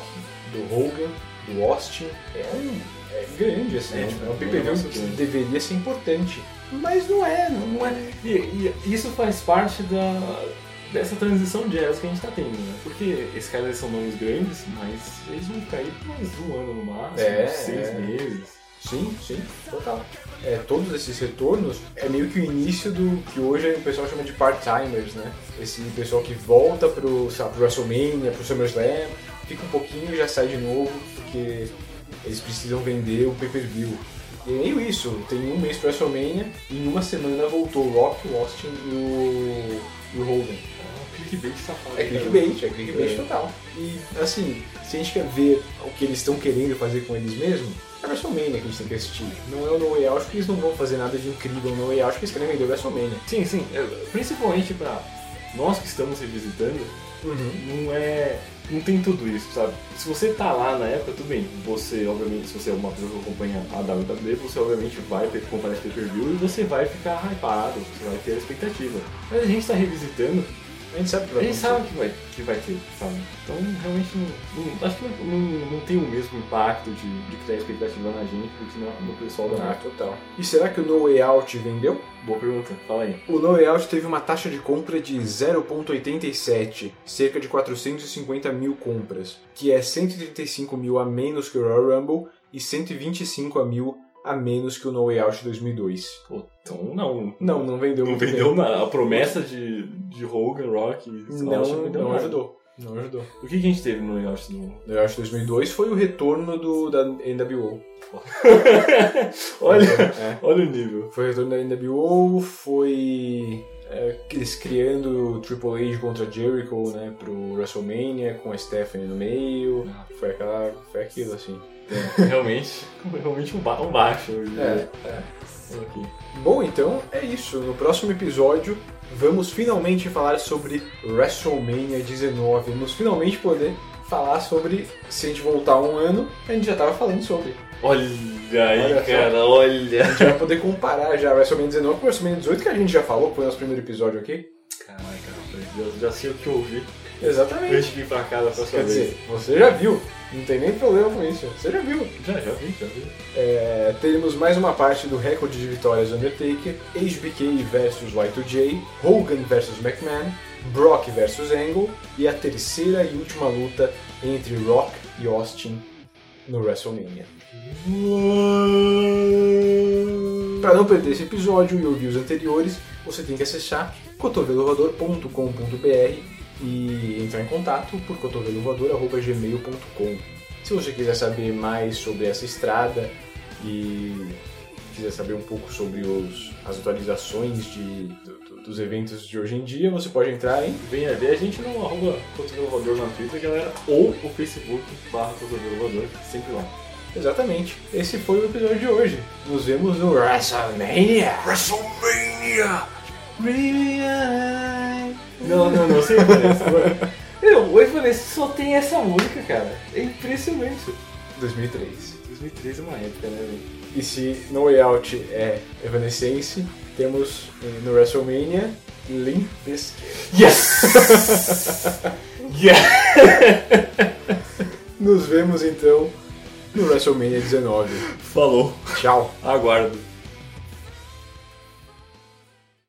do Hogan, do Austin. É um é grande, assim, É, tipo, é um é um pay-per-view que grande. deveria ser importante. Mas não é, não, Não é. E, e isso faz parte da, dessa transição de eras que a gente tá tendo, né? Porque esses caras são nomes grandes, mas eles vão ficar aí por mais um ano no máximo, É, seis é. meses. Sim, sim, total. É, todos esses retornos é meio que o início do que hoje o pessoal chama de part-timers, né? Esse pessoal que volta pro, lá, pro WrestleMania, pro SummerSlam, fica um pouquinho e já sai de novo, porque eles precisam vender o pay-per-view. E é meio isso, tem um mês pro WrestleMania e em uma semana voltou o Rock, o Austin e o, e o Hogan. Ah, clickbait safado. É clickbait, é clickbait total. E assim, se a gente quer ver o que eles estão querendo fazer com eles mesmos, é a WrestleMania que a gente tem que assistir. Não é o No Way Out, porque eles não vão fazer nada de incrível no Way Out, porque eles querem vender o WrestleMania. Sim, sim. É, Principalmente pra nós que estamos revisitando, não é. Não tem tudo isso, sabe? Se você tá lá na época, tudo bem. Você, obviamente, se você é uma pessoa que acompanha a WWE, você obviamente vai ter que comprar esse pay-per-view e você vai ficar hypado, você vai ter a expectativa. Mas a gente tá revisitando, A gente sabe que a vai gente acontecer. sabe que vai, que vai ter, sabe? Então, realmente, não, não- acho que não, não, não tem o mesmo impacto de, de criar expectativa na gente do que no, no pessoal da Ah, total. E será que o No Way Out vendeu? Boa pergunta, fala aí. O No Way Out teve uma taxa de compra de 0,87, cerca de 450 mil compras, que é 135 mil a menos que o Royal Rumble e 125 a mil a menos que o No Way Out 2002. Pô, então não. Não, não vendeu Não vendeu nada. A promessa de, de Hogan, Rock Não, não, nada. ajudou. Não ajudou. O que, que a gente teve no Yacht do. No Way Out 2002 foi o retorno do, da NWO. olha, É. olha o nível. Foi o retorno da NWO, foi é, eles criando Triple H contra Jericho, né, pro WrestleMania, com a Stephanie no meio. Foi, aquela, foi aquilo, assim. Realmente, realmente um, ba um baixo. É, é. Bom, então é isso. No próximo episódio, vamos finalmente falar sobre WrestleMania 19. Vamos finalmente poder falar sobre, se a gente voltar um ano, a gente já tava falando sobre. Olha aí, Olha cara, A olha. gente vai poder comparar já WrestleMania 19 com WrestleMania 18, que a gente já falou, que foi o nosso primeiro episódio aqui. Caraca, rapaz, já, sei o que eu ouvi Exatamente. antes de vir pra casa pra Quer saber. dizer, você já viu. Não tem nem problema com isso. Você já viu. Já, já vi, já vi. É, teremos mais uma parte do recorde de vitórias Undertaker, HBK versus Y2J, Hogan versus McMahon, Brock versus Angle e a terceira e última luta entre Rock e Austin no WrestleMania. Para não perder esse episódio e ouvir os anteriores, você tem que acessar cotovelovoador.com.br e entrar em contato por cotovelovoador.gmail.com. Se você quiser saber mais sobre essa estrada e quiser saber um pouco sobre os, as atualizações de, do- do- dos eventos de hoje em dia, você pode entrar em Venha ver a gente no arroba Cotovelo Voador na Twitter, galera, ou o Facebook barra sempre lá. Exatamente. Esse foi o episódio de hoje. Nos vemos no WrestleMania. WrestleMania! Não, não, não, sem agora. Meu, o Evanescence só tem essa música, cara. É impressionante. 2003. 2013 é uma época, né, velho? E se No Way Out é Evanescence, temos eh, no WrestleMania Limp Bizkit. Yes! yeah! Nos vemos então no WrestleMania 19. Falou. Tchau. Aguardo.